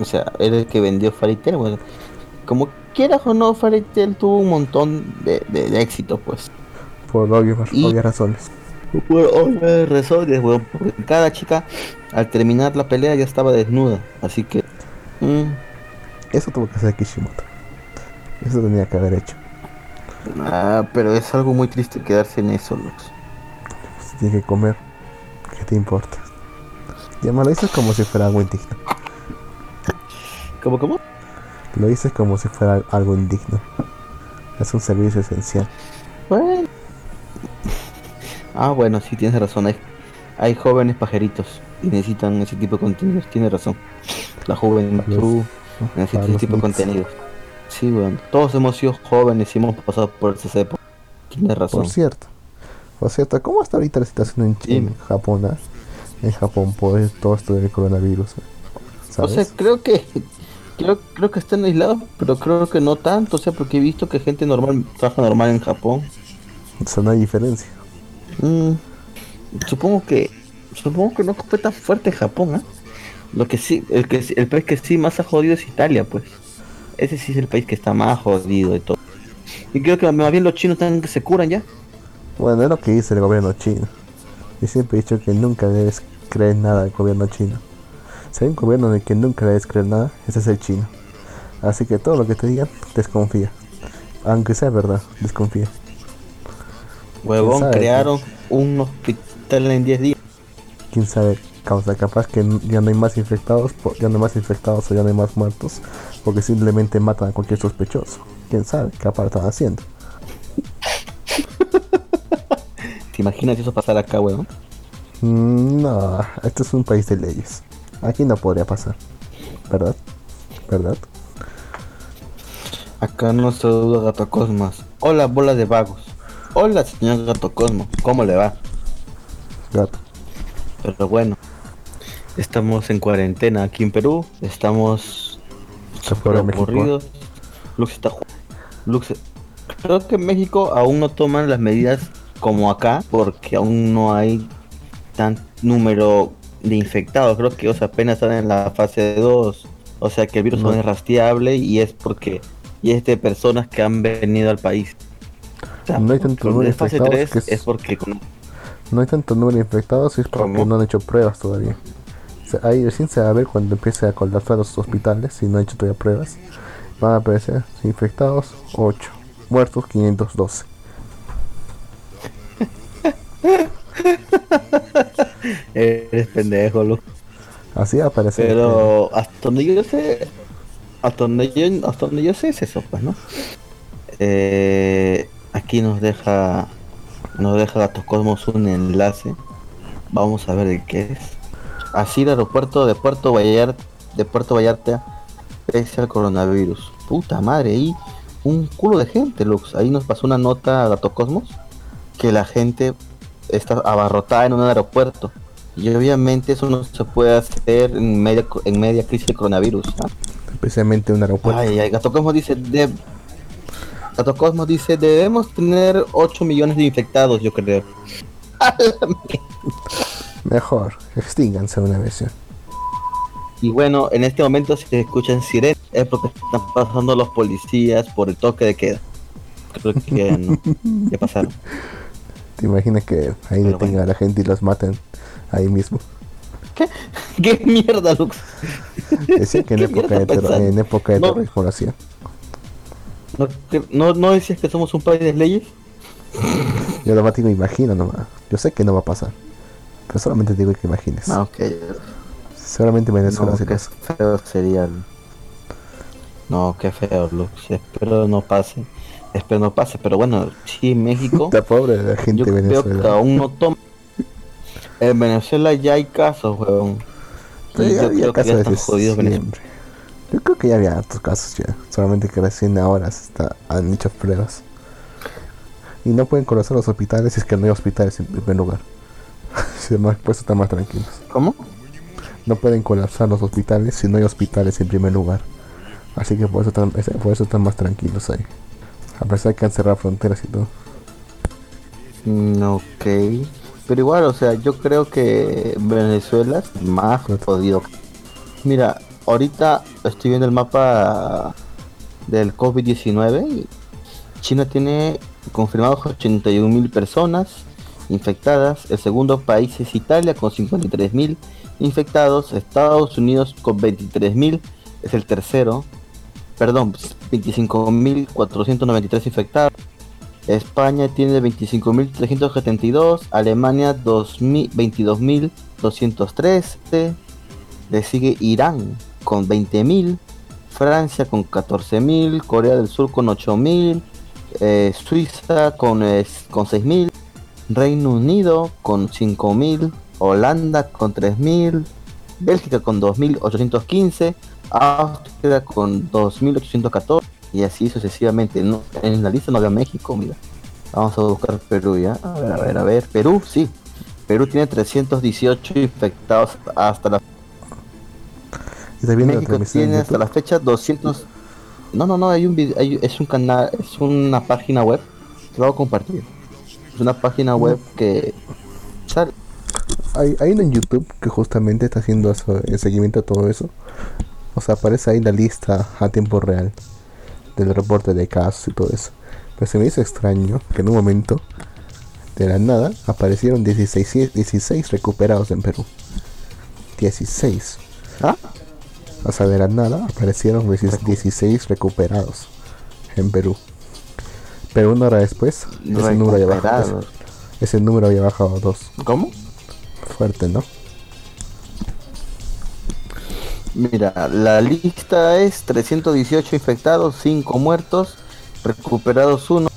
O sea, era el que vendió Fairy weón. Como quieras o no, Fairy Tail tuvo un montón de, de, de éxito, pues. Por obvias, razones. Por obvias razones, weón, porque cada chica al terminar la pelea ya estaba desnuda, así que. mm, Eso tuvo que hacer Kishimoto. Eso tenía que haber hecho. ah, pero es algo muy triste quedarse en eso, Lux. Si tiene que comer, ¿qué te importa? Ya me lo dices como si fuera algo indigno. ¿Cómo, cómo? Lo dices como si fuera algo indigno. Es un servicio esencial. Bueno. Ah, bueno, sí, tienes razón. Hay, hay jóvenes pajeritos y necesitan ese tipo de contenidos. Tienes razón. La juventud necesita Para ese los tipo de contenidos. Sí, bueno. Todos hemos sido jóvenes y hemos pasado por esas épocas. Tienes razón. Por cierto, por cierto, ¿cómo está ahorita la situación en, Ch- en. Japón? ah? En Japón por todo esto del coronavirus. eh? O sea, ¿Sabes? creo que creo, creo que están aislados, pero creo que no tanto, o sea, porque he visto que gente normal trabaja normal en Japón. O sea, no hay diferencia. Mm, supongo que supongo que no fue tan fuerte Japón, ¿ah? Lo que sí, el que el país que sí más ha jodido es Italia, pues. Ese sí es el país que está más jodido de todo. Y creo que más bien los chinos están que se curan ya. Bueno, es lo que dice el gobierno chino. Y siempre he dicho que nunca debes creer nada del gobierno chino. Si hay un gobierno en el que nunca debes creer nada, ese es el chino. Así que todo lo que te digan, desconfía. Aunque sea verdad, desconfía. Huevón, crearon un hospital en 10 días. Quién sabe, causa capaz que ya no hay más infectados, ya no hay más infectados o ya no hay más muertos, porque simplemente matan a cualquier sospechoso. Quién sabe, aparte están haciendo. ¿Te imaginas si eso pasara acá, huevón? Mm, No, este es un país de leyes. Aquí no podría pasar. ¿Verdad? ¿Verdad? Acá no saluda Gato Cosmos. Hola, bola de vagos. Hola, señor Gato Cosmos. ¿Cómo le va? Gato. Pero bueno, estamos en cuarentena aquí en Perú. Estamos de México. aburridos. Lux está Lux, creo que en México aún no toman las medidas como acá porque aún no hay tan número de infectados. Creo que o sea, apenas están en la fase 2. O sea que el virus No. es rastreable y es porque y es de personas que han venido al país. O sea, No hay tanto número en fase infectados 3 que es- es porque No hay tanto número de infectados y es porque ¿Cómo? no han hecho pruebas todavía. O sea, ahí recién se va a ver cuando empiece a colapsar los hospitales si no han hecho todavía pruebas. Van a aparecer infectados 8, muertos 512. Eres pendejo, Lu. Así aparece. Pero hasta donde yo sé, hasta donde yo, hasta donde yo sé es eso, pues, ¿no? Eh, aquí nos deja, nos deja Gatos Cosmos un enlace. Vamos a ver de qué es. Así el aeropuerto de Puerto Vallarta, de Puerto Vallarta, pese al coronavirus. Puta madre, ahí un culo de gente, Lux. Ahí nos pasó una nota a Gato Cosmos que la gente está abarrotada en un aeropuerto. Y obviamente eso no se puede hacer en media, en media crisis de coronavirus. ¿ah? Especialmente un aeropuerto. Ay, ay, Gato Cosmos dice, de... Gato Cosmos dice, debemos tener 8 millones de infectados, yo creo. Mejor, extínganse una vez. Y bueno, en este momento si se escuchan sirenas es porque están pasando los policías por el toque de queda. Creo que no, ya pasaron. ¿Te imaginas que ahí detengan bueno. a la gente y los maten ahí mismo? ¿Qué mierda, Lux? Decía que en ¿Qué época, de terro- en época de No. terrorismo lo hacían. ¿No, no, ¿No decías que somos un país de leyes? Yo nomás digo, imagino nomás. Yo sé que no va a pasar. Pero solamente digo que imagines. Ah, ok. Seguramente Venezuela No, qué eso. feo sería. No, qué feo, Lux. Espero no pase. Espero no pase. Pero bueno, sí, México. Está pobre la gente yo que Venezuela. aún no toma. En Venezuela ya hay casos, weón. Ya yo había creo que ya casos están desde jodidos Venezuela. Yo creo que ya había hartos casos ya. Solamente que recién ahora se está, han hecho pruebas. Y no pueden conocer los hospitales si es que no hay hospitales en primer lugar. si además pues están más tranquilos. ¿Cómo? No pueden colapsar los hospitales si no hay hospitales en primer lugar. Así que por eso están, es- por eso están más tranquilos ahí. A pesar de que han cerrado fronteras y todo. Mm, ok. Pero igual, o sea, yo creo que Venezuela es más jodido. Mira, ahorita estoy viendo el mapa del COVID-19. y China tiene confirmados 81 mil personas infectadas. El segundo país es Italia con 53 mil infectados. Estados Unidos con 23 mil es el tercero. Perdón, 25.493 infectados. España tiene 25.372, Alemania 2000 22.213, le sigue Irán con 20.000, Francia con 14.000, Corea del Sur con 8.000, eh, Suiza con, eh, con 6.000, Reino Unido con 5.000, Holanda con 3.000, Bélgica con 2.815, Austria con 2.814 y así sucesivamente. No, en la lista no veo México, mira. Vamos a buscar Perú ya. A ver, a ver, a ver. Perú, sí. Perú tiene 318 infectados hasta la Y la México tiene hasta la fecha 200 No, no, no, hay un video, hay- es un canal, es una página web. Te lo voy a compartir. Es una página web que sale Hay, hay uno en YouTube que justamente está haciendo eso, el seguimiento a todo eso. O sea, aparece ahí la lista a tiempo real del reporte de casos y todo eso. Pero se me hizo extraño que en un momento, de la nada, aparecieron 16, 16 recuperados en Perú. 16. ¿Ah? O sea, de la nada aparecieron 16 16 recuperados en Perú. Pero una hora después, ese número había bajado, recuperados. ese número había bajado a 2. ¿Cómo? Fuerte, ¿no? Mira, la lista es 318 infectados, 5 muertos, recuperados 1,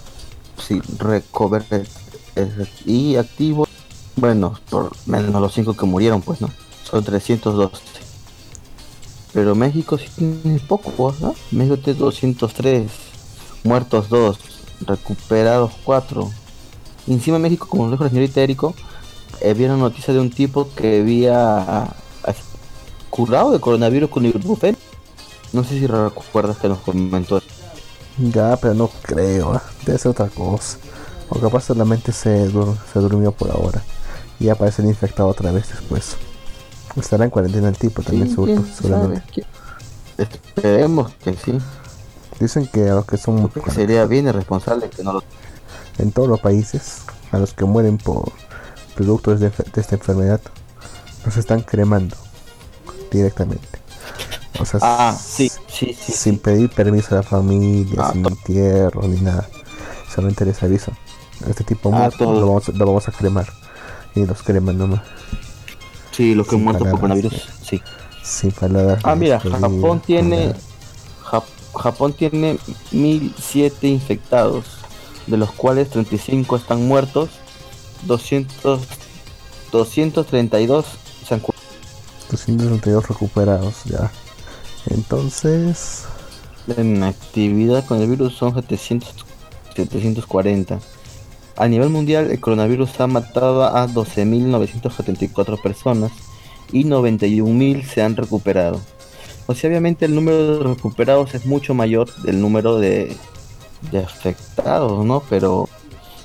sí, recover y activos, bueno, por menos los 5 que murieron, pues, ¿no? Son 312. Pero México sí tiene poco, ¿no? México tiene 203, muertos 2, recuperados 4. Y encima México, como lo dijo la señorita Érico, eh, vi una noticia de un tipo que había curado de coronavirus con ibuprofeno. No sé si recuerdas que nos comentó. Ya, pero no creo, ¿ah? debe ser otra cosa. O capaz solamente se, dur- se durmió por ahora. Y aparece el infectado otra vez después. Estará en cuarentena el tipo también, Sí, seguro, seguramente. Esperemos que sí. Dicen que a los que son Porque sería bien irresponsable que no lo en todos los países, a los que mueren por productos de, de esta enfermedad, los están cremando directamente. O sea, Ah, sí, sí, sí. sin pedir permiso a la familia, Ah, sin entierro ni nada. Solamente les avisan. Este tipo Ah, muerto todo. lo, vamos, a- lo vamos a cremar. Y los creman nomás. Sí, los que han Sin muerto por palabras, coronavirus, sí. Sin palabras. Ah, mira, despedir, Japón tiene. Jap- Japón tiene 1007 infectados, de los cuales 35 están muertos, 200 232 se han curado. 232 recuperados ya. Entonces, En actividad con el virus son 700 740. A nivel mundial, el coronavirus ha matado a 12.974 personas y 91.000 se han recuperado. O sea, obviamente el número de recuperados es mucho mayor del número de, afectados, ¿no? Pero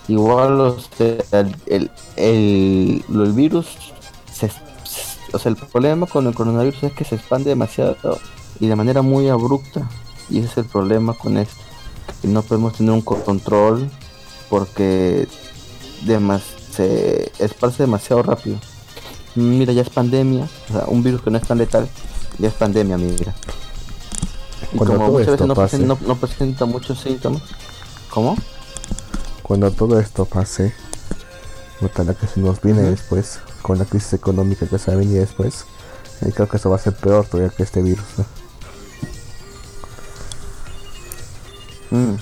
igual o sea, el, el, el- el virus, o sea, el problema con el coronavirus es que se expande demasiado y de manera muy abrupta. Y ese es el problema con esto. Que no podemos tener un co- control porque demas se esparce demasiado rápido. Mm, Mira, ya es pandemia, o sea, un virus que no es tan letal, ya es pandemia, mira. Y Cuando como muchas veces no, pase- presen- no- no presenta muchos síntomas. ¿Cómo? cuando todo esto pase, la que se nos viene después, con la crisis económica que se va a venir después, eh, creo que eso va a ser peor todavía que este virus, ¿no? Mm.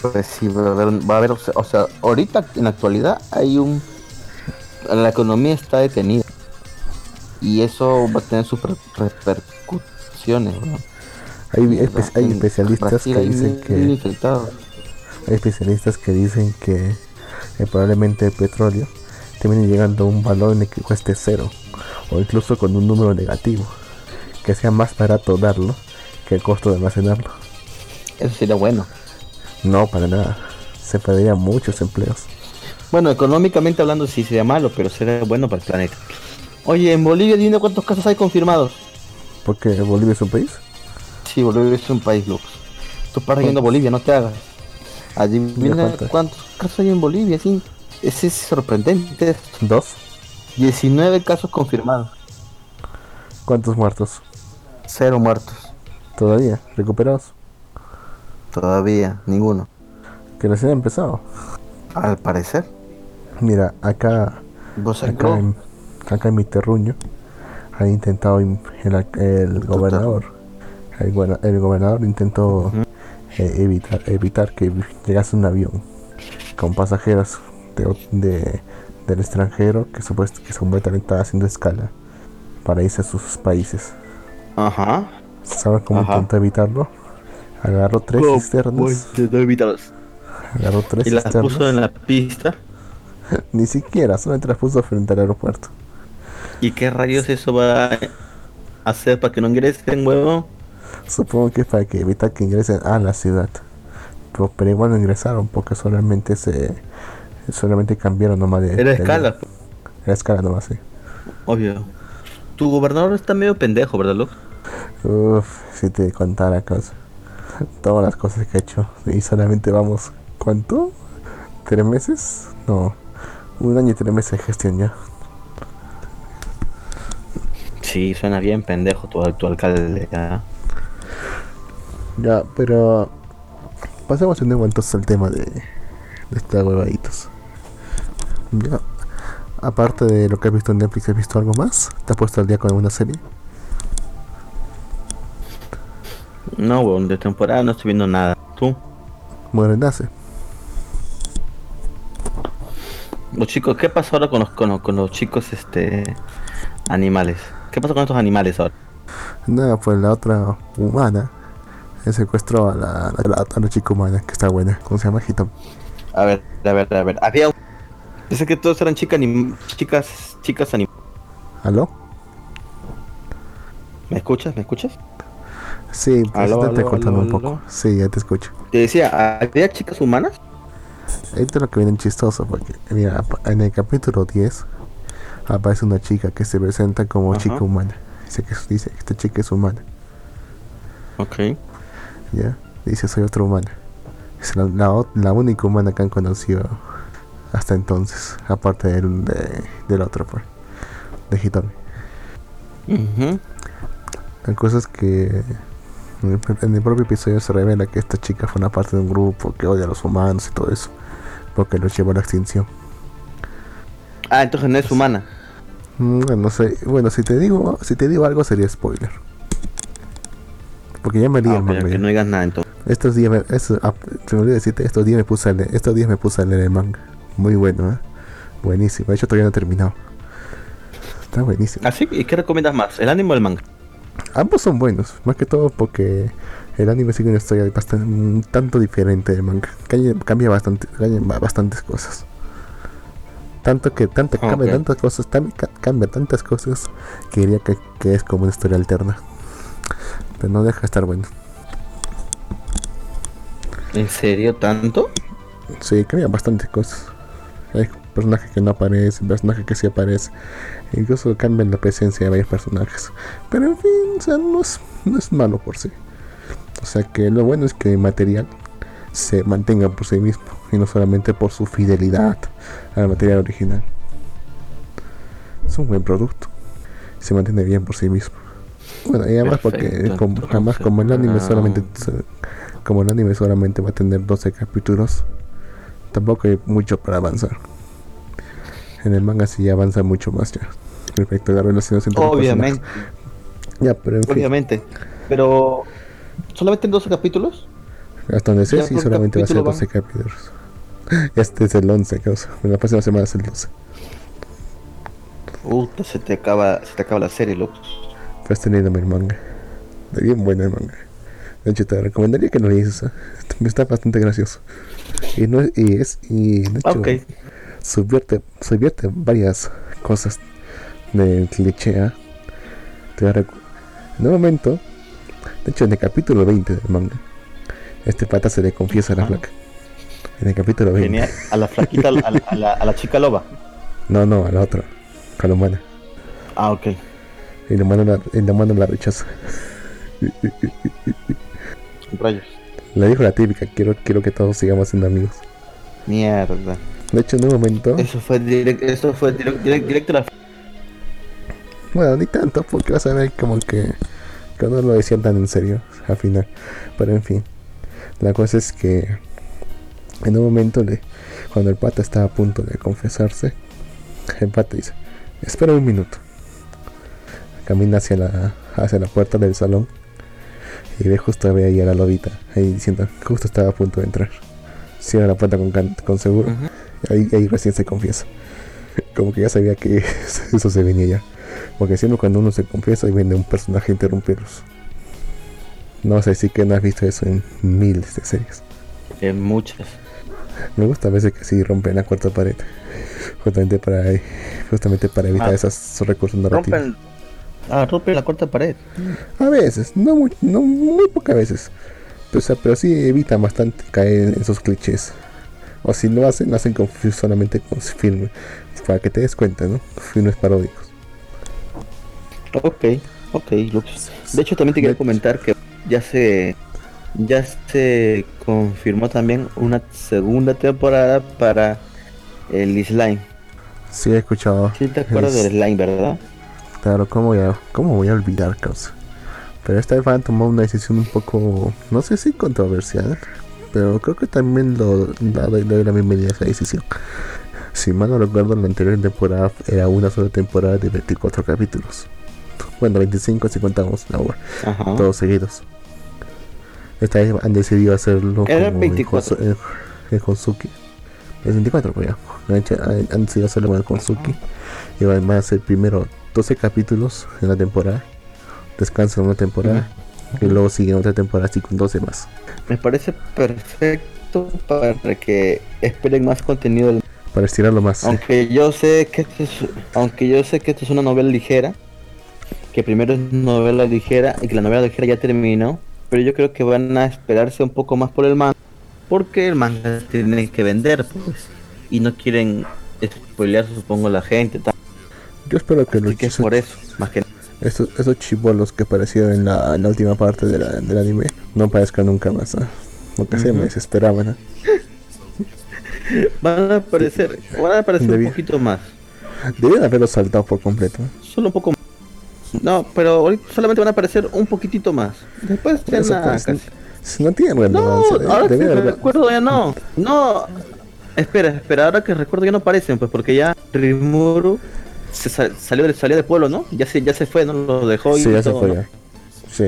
Pues sí, va a haber, va a haber, o sea, o sea, ahorita en la actualidad hay un... La economía está detenida. Y eso va a tener sus re- repercusiones, ¿no? Hay, espe- hay en especialistas que hay dicen que infectados. hay especialistas que dicen que eh, probablemente el petróleo termine llegando a un valor en el que cueste cero o incluso con un número negativo, que sea más barato darlo que el costo de almacenarlo. Eso sería bueno. No, para nada. Se perderían muchos empleos. Bueno, económicamente hablando sí sería malo, pero sería bueno para el planeta. Oye, en Bolivia dime cuántos casos hay confirmados. Porque Bolivia es un país. Sí, Bolivia es un país, Lux. Tú paras yendo a Bolivia, no te hagas. Adivina ¿cuántos? cuántos casos hay en Bolivia, sí. Ese es sorprendente. Dos. 19 casos confirmados. ¿Cuántos muertos? Cero muertos. Todavía. Recuperados. Todavía, ninguno. Que recién ha empezado. Al parecer. Mira, acá, ¿Vos acá, en, acá en mi terruño ha intentado el, gobernador. El, el gobernador intentó eh, evitar evitar que llegase un avión con pasajeros de, del extranjero que, supuest que supuestamente estaba haciendo escala para irse a sus países. Ajá. ¿Sabes cómo Ajá. intentó evitarlo? Agarró tres cisternas. Agarró tres Y las cisternas. puso en la pista. Ni siquiera, solamente las puso frente al aeropuerto. ¿Y qué rayos eso va a hacer para que no ingresen, huevo? Supongo que es para que evitar que ingresen a la ciudad. Pero, pero igual no ingresaron porque solamente se solamente cambiaron nomás de. Era escala, Era escala nomás, sí. obvio. Tu gobernador está medio pendejo, ¿verdad, Lux? Uff, si te contara cosas. Todas las cosas que he hecho. Y solamente vamos. ¿Cuánto? ¿Tres meses? No. Un año y tres meses de gestión ya. Sí, suena bien pendejo tu, tu alcalde. ¿ah? Ya, pero. Pasemos de nuevo entonces al tema de. De estos huevaditos. Ya. Aparte de lo que has visto en Netflix, ¿has visto algo más? ¿Te has puesto al día con alguna serie? No, weón, de temporada no estoy viendo nada. ¿Tú? Bueno, nace. Los chicos, ¿qué pasó ahora con los, con los, con los chicos este animales? ¿Qué pasó con estos animales ahora? Nada, pues la otra humana eh, secuestró a la, a la, a la chica humana, que está buena. ¿Cómo se llama? Hitom. A ver, a ver, a ver. Había un... Pensé que todos eran chicas chicas, chicas anim... ¿Aló? ¿Me escuchas? ¿Me escuchas? Sí, pues Aló, cortando aló, un poco. Sí, ya te escucho. Te decía, ¿había chicas humanas? Esto es lo que viene chistoso, porque mira, en el capítulo 10 aparece una chica que se presenta como Ajá. chica humana. Dice que dice que esta chica es humana, Ok. ¿ya? Dice soy otra humana. Es la, la, ot- la única humana que han conocido hasta entonces, aparte del, de- del otro, pues, de Hitomi. La cosa es que en el, en el propio episodio se revela que esta chica fue una parte de un grupo que odia a los humanos y todo eso, porque los llevó a la extinción. Ah, entonces no es humana. Mm, Bueno, sé, bueno, si te digo, si te digo algo sería spoiler. Porque ya me leí Ah, el ok, manga. ok, ya. no digas nada entonces. Estos días, me, ah, se me olvidó decirte, estos días me puse a leer, estos días me puse a leer el manga. Muy bueno, ¿eh? Buenísimo. De hecho todavía no he terminado. Está buenísimo. Así, ¿y qué recomiendas más? ¿El anime o el manga? Ambos son buenos, más que todo porque el anime sigue una historia bastante, un tanto diferente del manga. Cambia, cambia bastante, cambia ba- bastantes cosas. Tanto que tanto, Ah, cambia tantas cosas, cambia tantas cosas que diría que, que es como una historia alterna. Pero no deja de estar bueno. ¿En serio tanto? Sí, cambia bastantes cosas. Hay personajes que no aparecen, personajes que sí aparecen. Incluso cambian la presencia de varios personajes. Pero en fin, o sea, no es, no es malo por sí. O sea que lo bueno es que el material se mantenga por sí mismo y no solamente por su fidelidad al material original. Es un buen producto. Se mantiene bien por sí mismo. Bueno, y además porque como, además como el anime ah. solamente como el anime solamente va a tener 12 capítulos, tampoco hay mucho para avanzar. En el manga sí avanza mucho más ya. Respecto a las relaciones entre Obviamente. Ya, pero en fin, obviamente. Pero, ¿solamente en 12 capítulos? hasta donde sé sí solamente va a ser capítulo 12 capítulos. Este es el 11, causa. La próxima semana es el 12. Puta, se te acaba, se te acaba la serie, loco. Pues teniendo el manga. Bien bueno el manga. De hecho, te recomendaría que lo leyeses. ¿eh? Está bastante gracioso. Y, no, y es. Y de hecho, Ok. subvierte, subvierte varias cosas del cliché. ¿ah? Te en un momento, de hecho, en el capítulo 20 del manga, este pata se le confiesa a la Ajá. flaca. En el capítulo 20. Genial. A la flaquita, a la, a la- a la chica loba. No, no, a la otra. A la humana. Ah, ok. Y la humana la, y la, humana la rechaza. Rayos. Le dijo la típica: quiero, quiero que todos sigamos siendo amigos. Mierda. De hecho, en un momento. Eso fue directo, eso fue directo, directo a la... Bueno, ni tanto, porque vas a ver como que, que no lo decían tan en serio al final. Pero en fin, la cosa es que en un momento, le, cuando el pata está a punto de confesarse, el pata dice: Espera un minuto. Camina hacia la, hacia la puerta del salón y ve justo ve ahí a la lobita, ahí diciendo: Justo estaba a punto de entrar. Cierra la puerta con, con seguro. Ahí, ahí recién se confiesa. Como que ya sabía que eso se venía ya. Porque siempre cuando uno se confiesa y viene un personaje a interrumpirlos. No a decir que no has visto eso en miles de series. En muchas. Me gusta a veces que sí rompen la cuarta pared. Justamente para, justamente para evitar Ah. esos recursos narrativos. Rompen... Ah, rompen la cuarta pared. A veces, no muy, no muy pocas veces. Pero, o sea, pero sí evitan bastante caer en esos clichés. O si lo hacen, lo hacen con, solamente con filmes. Para que te des cuenta, ¿no? Filmes paródicos. Ok, ok, Lux. De hecho, también te quería comentar que ya se ya se confirmó también una segunda temporada para el Slime. Sí, he escuchado. ¿Sí te acuerdas del Slime, verdad? Claro, ¿cómo voy a, cómo voy a olvidar, causa? Pero esta vez van a tomar una decisión un poco, no sé si controversial, pero creo que también lo, le doy la bienvenida a esa decisión. Si mal no recuerdo, la anterior temporada era una sola temporada de 24 capítulos. Bueno, 25 si contamos la obra, Ajá. todos seguidos. Esta vez han decidido hacerlo como 24. en, Hosuki. Es 24, pues ya. Han, decidido hacerlo con el Hosuki. Y van van a ser primero 12 capítulos en la temporada. Descansan una temporada. Y luego siguen otra temporada así con 12 más. Me parece perfecto para que esperen más contenido del Para estirarlo más. sí. Aunque yo sé que esto es, aunque yo sé que esto es una novela ligera, que primero es novela ligera y que la novela ligera ya terminó, pero yo creo que van a esperarse un poco más por el manga, porque el manga tiene que vender, pues, y no quieren spoilear, supongo, la gente, tal. Yo espero que los que es por eso, más que esos, esos chibolos que aparecieron en la, en la última parte de la- del anime no aparezcan nunca más. ¿ah? Porque se me desesperaban. ¿ah? van a aparecer, van a aparecer Debí- un poquito más, Debían haberlo saltado por completo. solo un poco más. No, pero solamente van a aparecer un poquitito más. Después ya nada, pues, casi. Si no tienen No, relevancia. de- ahora que haber- recuerdo ya no. No. Espera, espera, ahora que recuerdo ya no aparecen, pues porque ya Rimuru se salió, del, salió del pueblo, ¿no? Ya se, ya se fue, ¿no? Lo dejó y Sí, ya se fue, ya. Sí.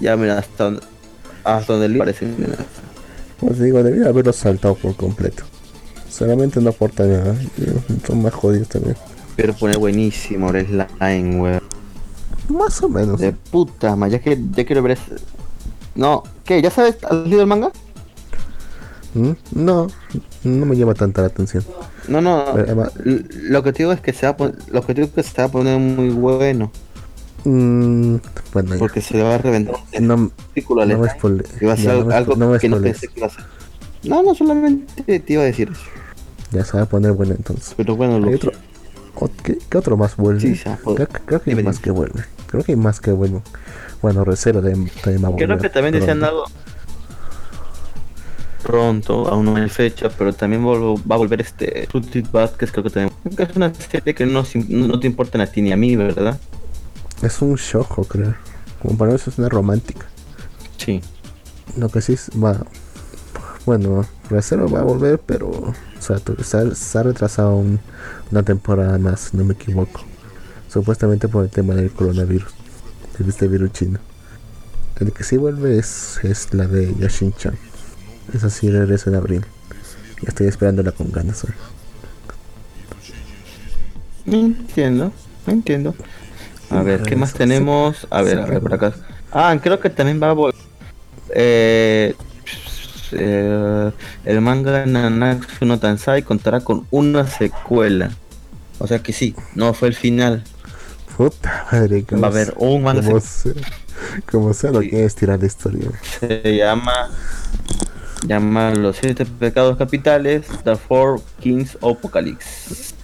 Ya, mira, hasta, hasta donde le parece. Pues digo, debería haberlo saltado por completo. Solamente no aporta nada. Son más jodidos también. Pero pone buenísimo el line, weón. Más o menos. De puta, ma, ya que ya quiero ver ese... No, ¿qué? ¿Ya sabes? ¿Has leído el manga? ¿Mm? No, no me llama tanta la atención. No, no, lo que te digo es que se va a lo que digo es que se va a poner muy bueno. Mm, bueno, porque se le va a reventar no, no me va a ser algo no que no pensé que iba a ser. No, no solamente te iba a decir eso. Ya se va a poner bueno entonces. Pero bueno, lo otro, ¿qué, otro más vuelve? Sí, creo, que hay más que vuelve. Creo que hay más que vuelve. Bueno, Recero de, de Creo que también decían algo pronto, aún no hay fecha, pero también va a volver este Fruited Basket, creo que también. es una serie que no, no te importa a ti ni a mí, ¿verdad? Es un shojo, creo. Como para eso es una romántica. Sí. Lo que sí va. Bueno, Recero va a volver, pero. O sea, se ha, retrasado una temporada más, no me equivoco. Supuestamente por el tema del coronavirus. De este virus chino. El que sí vuelve es, es la de Yashin-chan. Esa sí regresa en abril. Ya estoy esperándola con ganas hoy. Entiendo, entiendo. A ver, ¿qué más tenemos? A ver, a ver, por acá. Ah, creo que también va a volver. Eh, eh, el manga Nanatsu no Tansai contará con una secuela. O sea que sí, no fue el final. Puta madre, va a haber un manga. Como sea, como sea, no quieres tirar la historia. Se llama llama Los Siete Pecados Capitales, The Four Kings Apocalypse,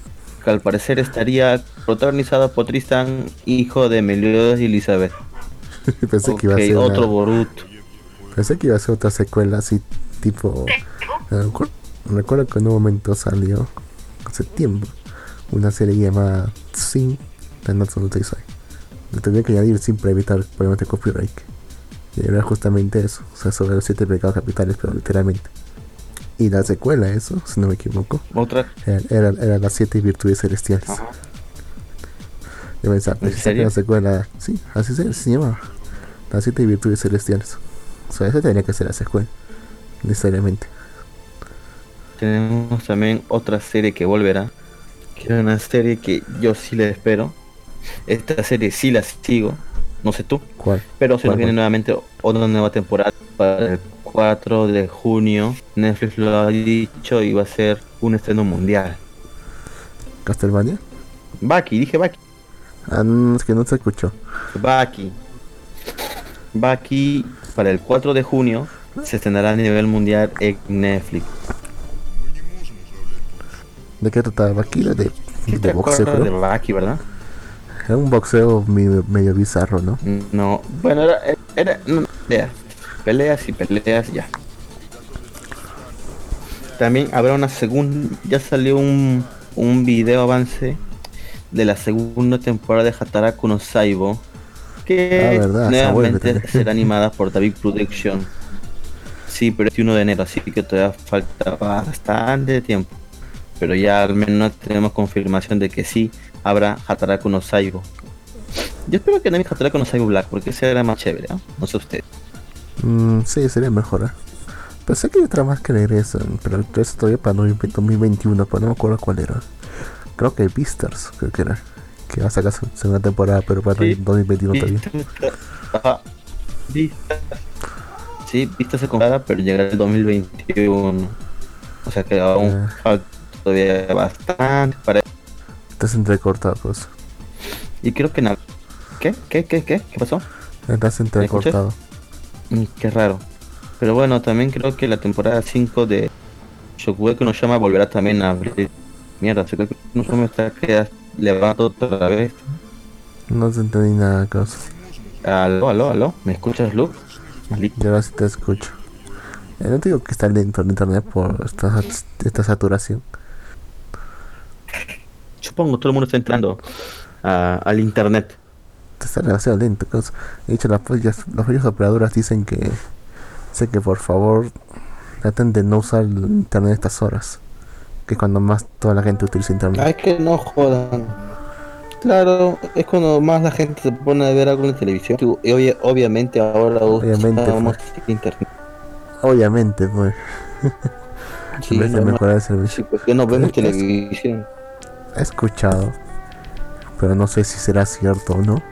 que al parecer estaría protagonizada por Tristan, hijo de Meliodas y Elizabeth. Pensé que iba a ser otro Boruto. Pensé que iba a ser otra secuela así tipo... Recuerdo que en un momento salió, hace tiempo, una serie llamada Sin de Natsuno Taisai. Le tendría que añadir sin para evitar problemas de copyright era justamente eso, o sea, sobre los siete pecados capitales, pero literalmente. Y la secuela, eso, si no me equivoco. ¿Otra? Era, era, las siete virtudes celestiales. Ajá. Yo pensaba, ¿En serio? la secuela, sí, así se, se llamaba. Las siete virtudes celestiales. O sea, esa tenía que ser la secuela, necesariamente. Tenemos también otra serie que volverá, que es una serie que yo sí le espero. Esta serie sí la sigo, no sé tú. ¿Cuál? Pero se nos viene nuevamente otra nueva temporada para el 4 de junio. Netflix lo ha dicho y va a ser un estreno mundial. ¿Castlevania? Baki, dije Baki. Ah, no, es que no se escuchó. Baki. Baki para el 4 de junio se estrenará a nivel mundial en Netflix. ¿De qué trata Baki? De, de, de boxeo. De Baki, ¿verdad? Era un boxeo medio, bizarro, ¿no? No, bueno, era, era peleas y peleas ya. También habrá una segunda, ya salió un, un video avance de la segunda temporada de Hataraku no Saibo, que ah, nuevamente será animada por David Production. Sí, pero es 1 de enero, así que todavía falta bastante tiempo. Pero ya al menos tenemos confirmación de que sí habrá Hataraku no Saigo. Yo espero que no Hataraku no Saigo Black, porque ese era más chévere, ¿no? No sé usted. Mm, sí, sería mejor. ¿eh? Pensé que hay otra más que regresan, pero eso todavía para 2021, pero no me acuerdo cuál era. Creo que Beastars, creo que era. Que va a sacar segunda temporada, pero para 2021 todavía. Ajá. Sí, Beastars se comprará, pero llegará el 2021. O sea que aún eh. todavía bastante para Estás entrecortado, pues. Y creo que nada. ¿Qué? ¿Qué? ¿Qué? ¿Qué? ¿Qué pasó? Estás entrecortado. Mm, qué raro. Pero bueno, también creo que la temporada 5 de Shokugeki no llama volverá también a abrir. Mierda, Shokugeki no me está que levanto otra vez. No se entendí nada, cosa. Aló, aló, aló. ¿Me escuchas, Luke? Maldito. Yo ahora sí te escucho. Eh, no te digo que está lento el internet por esta, esta saturación supongo, todo el mundo está entrando al internet. Está demasiado lento. He dicho, las las operadoras dicen que, sé que por favor traten de no usar el internet estas horas. que cuando más toda la gente utiliza internet. Ay, que no jodan. Claro, es cuando más la gente se pone a ver algo en la televisión. Y obvia- obviamente ahora Obviamente, usamos internet. Obviamente, pues, Sí, en vez de mejorar el servicio. Sí, pues que no vemos Es que es- televisión. He escuchado, pero no sé si será cierto o no,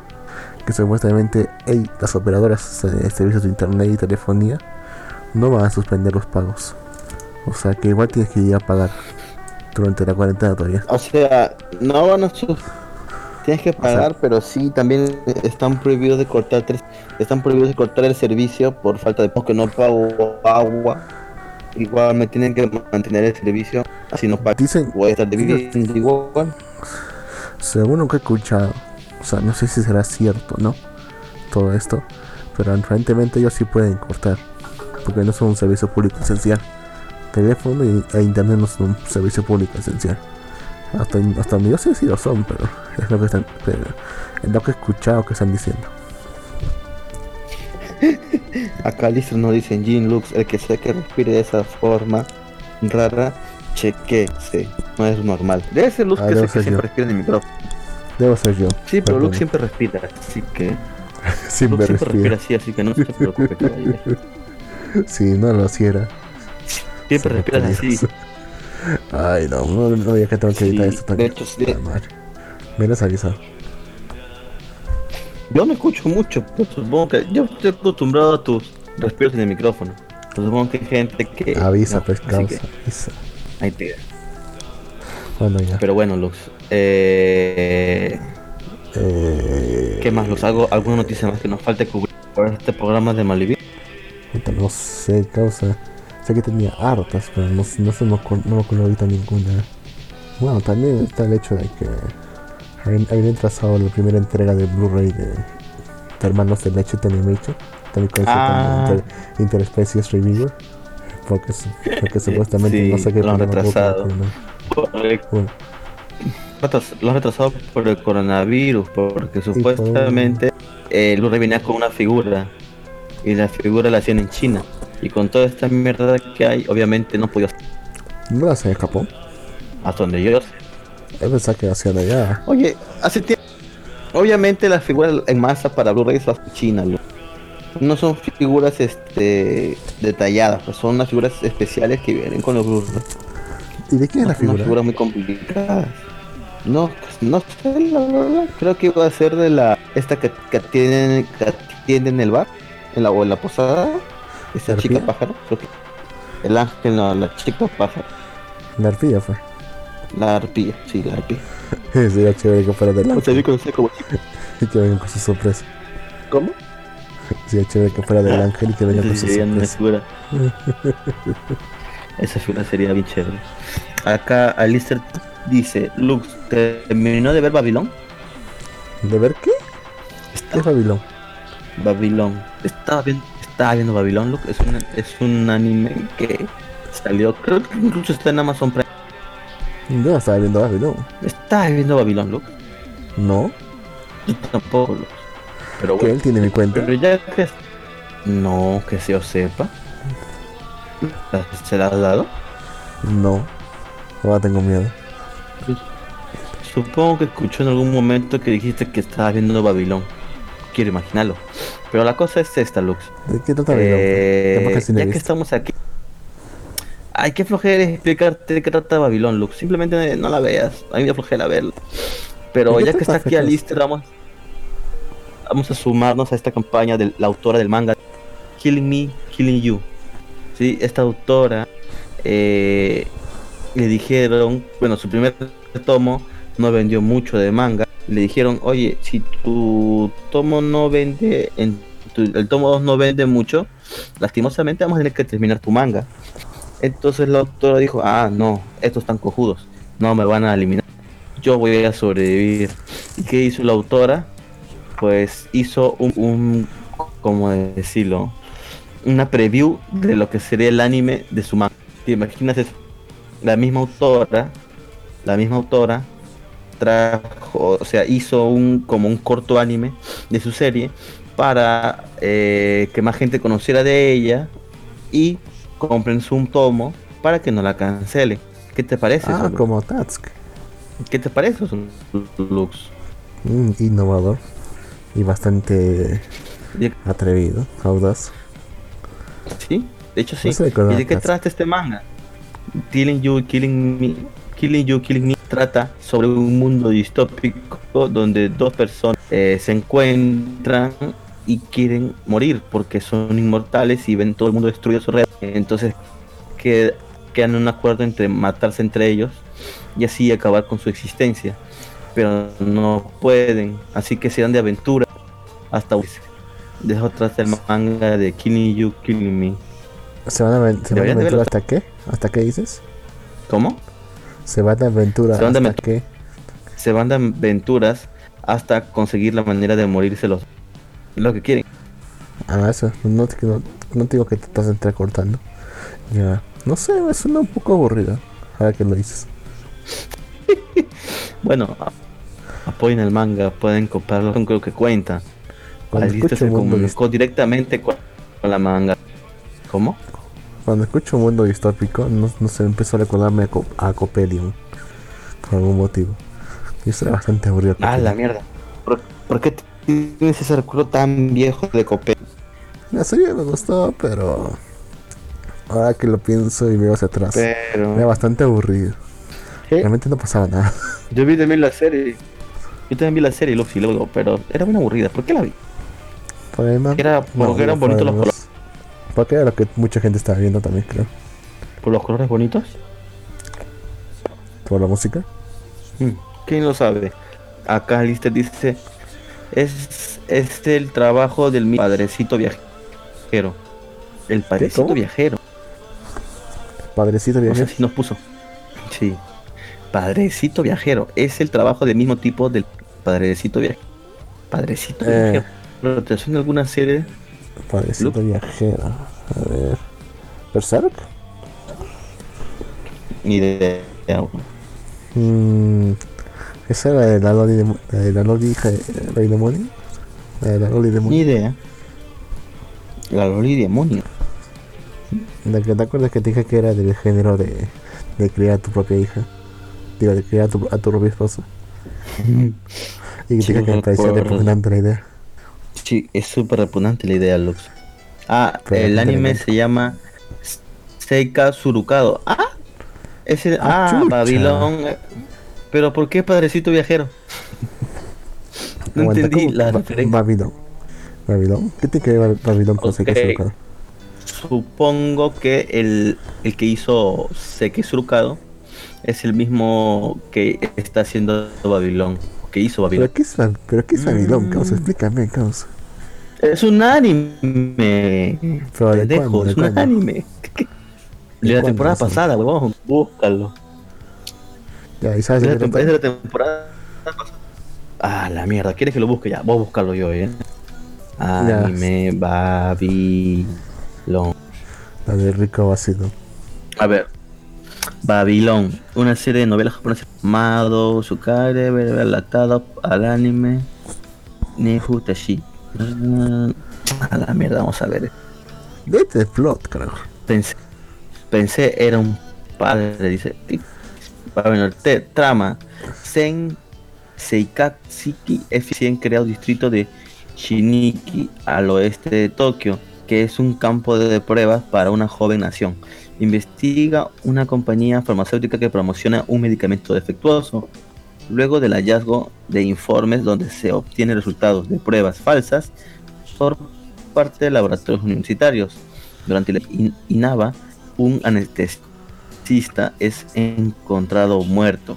que supuestamente ey, las operadoras de servicios de internet y telefonía no van a suspender los pagos. O sea que igual tienes que ir a pagar durante la cuarentena todavía. O sea, no van a. Tienes que pagar, pero sí también están prohibidos de cortar tres, están prohibidos de cortar el servicio por falta de porque no pago agua. Igual me tienen que mantener el servicio, así no pago. Dicen, Voy a estar igual. según lo que he escuchado, o sea, no sé si será cierto, ¿no? Todo esto, pero aparentemente ellos sí pueden cortar, porque no son un servicio público esencial. Teléfono y, e internet no son un servicio público esencial. Hasta, hasta yo sé si lo son, pero es lo que están, pero es lo que he escuchado que están diciendo. Acá listo nos dicen Jean Lux, el que sea que respire de esa forma rara, chequese, no es normal. Debe ser Lux Ah, que, el que siempre respira en el micrófono. Debo ser yo. Sí, pero. Lux siempre respira, así que Sí, Lux me siempre respira así, así que no se preocupe, caballero. Si no lo hiciera. Siempre sería respiras así. Ay, no, no, no, ya que tengo que Sí, editar esto de también. hecho, sí. Puta madre. Me lo avisado. Yo no escucho mucho, pues supongo que yo estoy acostumbrado a tus respiros en el micrófono. Pues supongo que hay gente que. Avisa, no, pues, causa. que avisa. ahí te- Bueno, ya. Pero bueno, Lux. Eh, Eh, ¿Qué más, Lux? ¿Algo, ¿Alguna noticia más que nos falte cubrir por este programa de Malibu? puta, No sé, causa. Sé que tenía hartas, pero no, no se me, no me ocurrió ahorita ninguna. Bueno, también está el hecho de que habían, trazado la primera entrega de Blu-ray de, de Hermanos de Leche Animation, también conocido Ah. como Inter, Interspecies Reviewer, porque, porque supuestamente Sí, no sé qué lo han retrasado. Bueno, Lo han retrasado por el coronavirus, porque supuestamente eh, el Blu-ray venía con una figura y la figura la hacían en China. Y con toda esta mierda que hay, obviamente no podía no la se escapó. hasta donde yo sé. Yo pensaba que hacían allá. Oye, hace tiempo. Obviamente las figuras en masa para Blu-ray son chinas, no son figuras este detalladas, pues son unas figuras especiales que vienen con los Blu-ray. ¿Y de quién es la Son figura? figuras muy complicadas. No, no sé, la verdad. Creo que iba a ser de la. Esta que, que atiende, que atiende en el bar. En la, o en la posada. Esa ¿La chica arpía? pájaro. Creo que. El ángel, no, la chica pájaro. La arpilla fue. La arpía, sí, la arpía. Sería chévere que fuera conocí como chica. y que vengan con su sorpresa. ¿Cómo? Sería chévere que fuera del ángel y que vengan con su sorpresa. Esa figura sería bien chévere. Acá Alistair dice, Lux, ¿terminó de ver Babilón? ¿De ver qué? ¿Qué es Babilón? Babilón. Estaba viendo, estaba viendo Babilón, Lux. Es un, es un anime que salió, creo que incluso está en Amazon Prime. Yo no estaba viendo Babilón. Estaba viendo Babilón, Lux. No, Yo tampoco, Lux. Pero que él tiene mi cuenta. pero ya que... No, que se os sepa. ¿Se la has dado? No, ahora tengo miedo. Supongo que escuchó en algún momento que dijiste que estabas viendo Babilón. Quiero imaginarlo. Pero la cosa es esta, Lux. ¿De qué trata Babilón? Eh, he ya que estamos aquí. Hay que flojera explicarte de qué trata Babilón, Lux. Simplemente no la veas. A mí me flojera verla. Pero ¿De qué ya que está aquí? Alistair, vamos, vamos a sumarnos a esta campaña de la autora del manga Killing Me, Killing You. Sí, esta autora eh, le dijeron, bueno, su primer tomo no vendió mucho de manga. Le dijeron, oye, si tu tomo no vende, en tu- el tomo 2 no vende mucho, lastimosamente vamos a tener que terminar tu manga. Entonces la autora dijo, ah, no, estos están cojudos, no me van a eliminar, yo voy a sobrevivir. ¿Y qué hizo la autora? Pues hizo un, un ¿cómo decirlo? Una preview de lo que sería el anime de su manga. ¿Te imaginas eso? La misma autora, la misma autora trajo, o sea, hizo un como un corto anime de su serie para eh, que más gente conociera de ella y compren su tomo para que no la cancele. ¿Qué te parece? Ah, como Tatsuki. ¿Qué te parece Lux? Mm, innovador. Y bastante ¿De- atrevido, audaz. Sí, de hecho sí. No ¿Y de qué trata este manga? Killing You, Killing Me, Killing You, Killing Me trata sobre un mundo distópico donde dos personas eh, se encuentran y quieren morir porque son inmortales y ven todo el mundo destruido a su alrededor. Entonces que, quedan en un acuerdo entre matarse entre ellos y así acabar con su existencia. Pero no pueden, así que se dan de aventura hasta dejo atrás el manga de Killing You, Killing Me. ¿Se van a, se van a aventura hasta qué? ¿Hasta qué dices? ¿Cómo? Se van de aventura Se van de hasta aventu- qué? Se van de aventuras hasta conseguir la manera de morirse los lo que quieren. Ah, eso. No te, no, no te digo que te estás entrecortando. Ya. No sé, me suena un poco aburrido. Ahora que lo dices. Bueno, apoyen el manga, pueden comprarlo con lo que cuenta. Cuando escucho, se mundo comunicó directamente con, la manga. ¿Cómo? cuando escucho mundo distópico, no, no sé, empezó a recordarme a, Co- a Copelium. Por algún motivo. Y eso era bastante aburrido. Ah, la mierda. ¿Por, por qué ese recuerdo tan viejo de Copé? La serie me gustó, pero. Ahora que lo pienso y veo hacia atrás. Era Pero... bastante aburrido. Realmente no pasaba nada. Yo vi también la serie. Yo también vi la serie, Lucy, luego, pero era muy aburrida. ¿Por qué la vi? Era porque eran bonitos los colores. Porque era lo que mucha gente estaba viendo también, creo. ¿Por los colores bonitos? Por la música. Mm, ¿Quién lo sabe? Acá Lister dice, es, es el trabajo del mi padrecito viajero. El padrecito ¿Cómo? viajero. Padrecito sé si nos puso. Sí. Padrecito viajero. Es el trabajo del mismo tipo del padrecito viajero. Padrecito Eh. viajero. ¿Pero te suena alguna serie? Padrecito viajero. A ver. ¿Berserk? Ni de... Mm, esa era la de la Loli, de, de la Loli hija de Rey Demonio. La de la Loli Ni Demonio. idea. La Loli demonio. La que te acuerdas que te dije que era del género de, de criar a tu propia hija. Digo, de criar a tu, a tu propia esposa. Y que Sí, te dije que me parecía repugnante la idea. Sí, es súper repugnante la idea, Lux. Ah, Pero el anime se llama Seika Surukado. Ah, ese, Ah, ah. Babilón. Pero ¿por qué Padrecito Viajero? No Aguanta, entendí ¿cómo? la Ba- referencia. Babilón. ¿Babilón? ¿Qué tiene que ver Babilón con Seika Ok. Surukado? Supongo que el, el que hizo Seika Surukado es el mismo que está haciendo Babilón. Que hizo ¿Pero Babilón. qué es, Bab- ¿pero qué es Babilón, Mm. causa? Explícame, causa. Es un anime. ¿Pero de Pendejo, cuándo, de es un cuándo? anime. ¿De De la cuándo temporada es pasada, huevón. Búscalo. Ya, ¿y sabes Es de la, es de la temporada pasada. Ah, la mierda. ¿Quieres que lo busque ya? Voy a buscarlo yo, eh. Ya. Anime Babilón. La de Rico Vacilo. A ver. Babilón. Una serie de novelas japonesas. Mado, Sukare, relatado al anime. Nehu Tashi. Ah, A la mierda, vamos a ver. Vete de plot, carajo. Pensé, pensé era un padre, dice. Bueno, trama. Sen recién creado distrito de Shiniki al oeste de Tokio, que es un campo de pruebas para una joven nación. Investiga una compañía farmacéutica que promociona un medicamento defectuoso. Luego del hallazgo de informes donde se obtienen resultados de pruebas falsas por parte de laboratorios universitarios. Durante la in- INAVA, un es encontrado muerto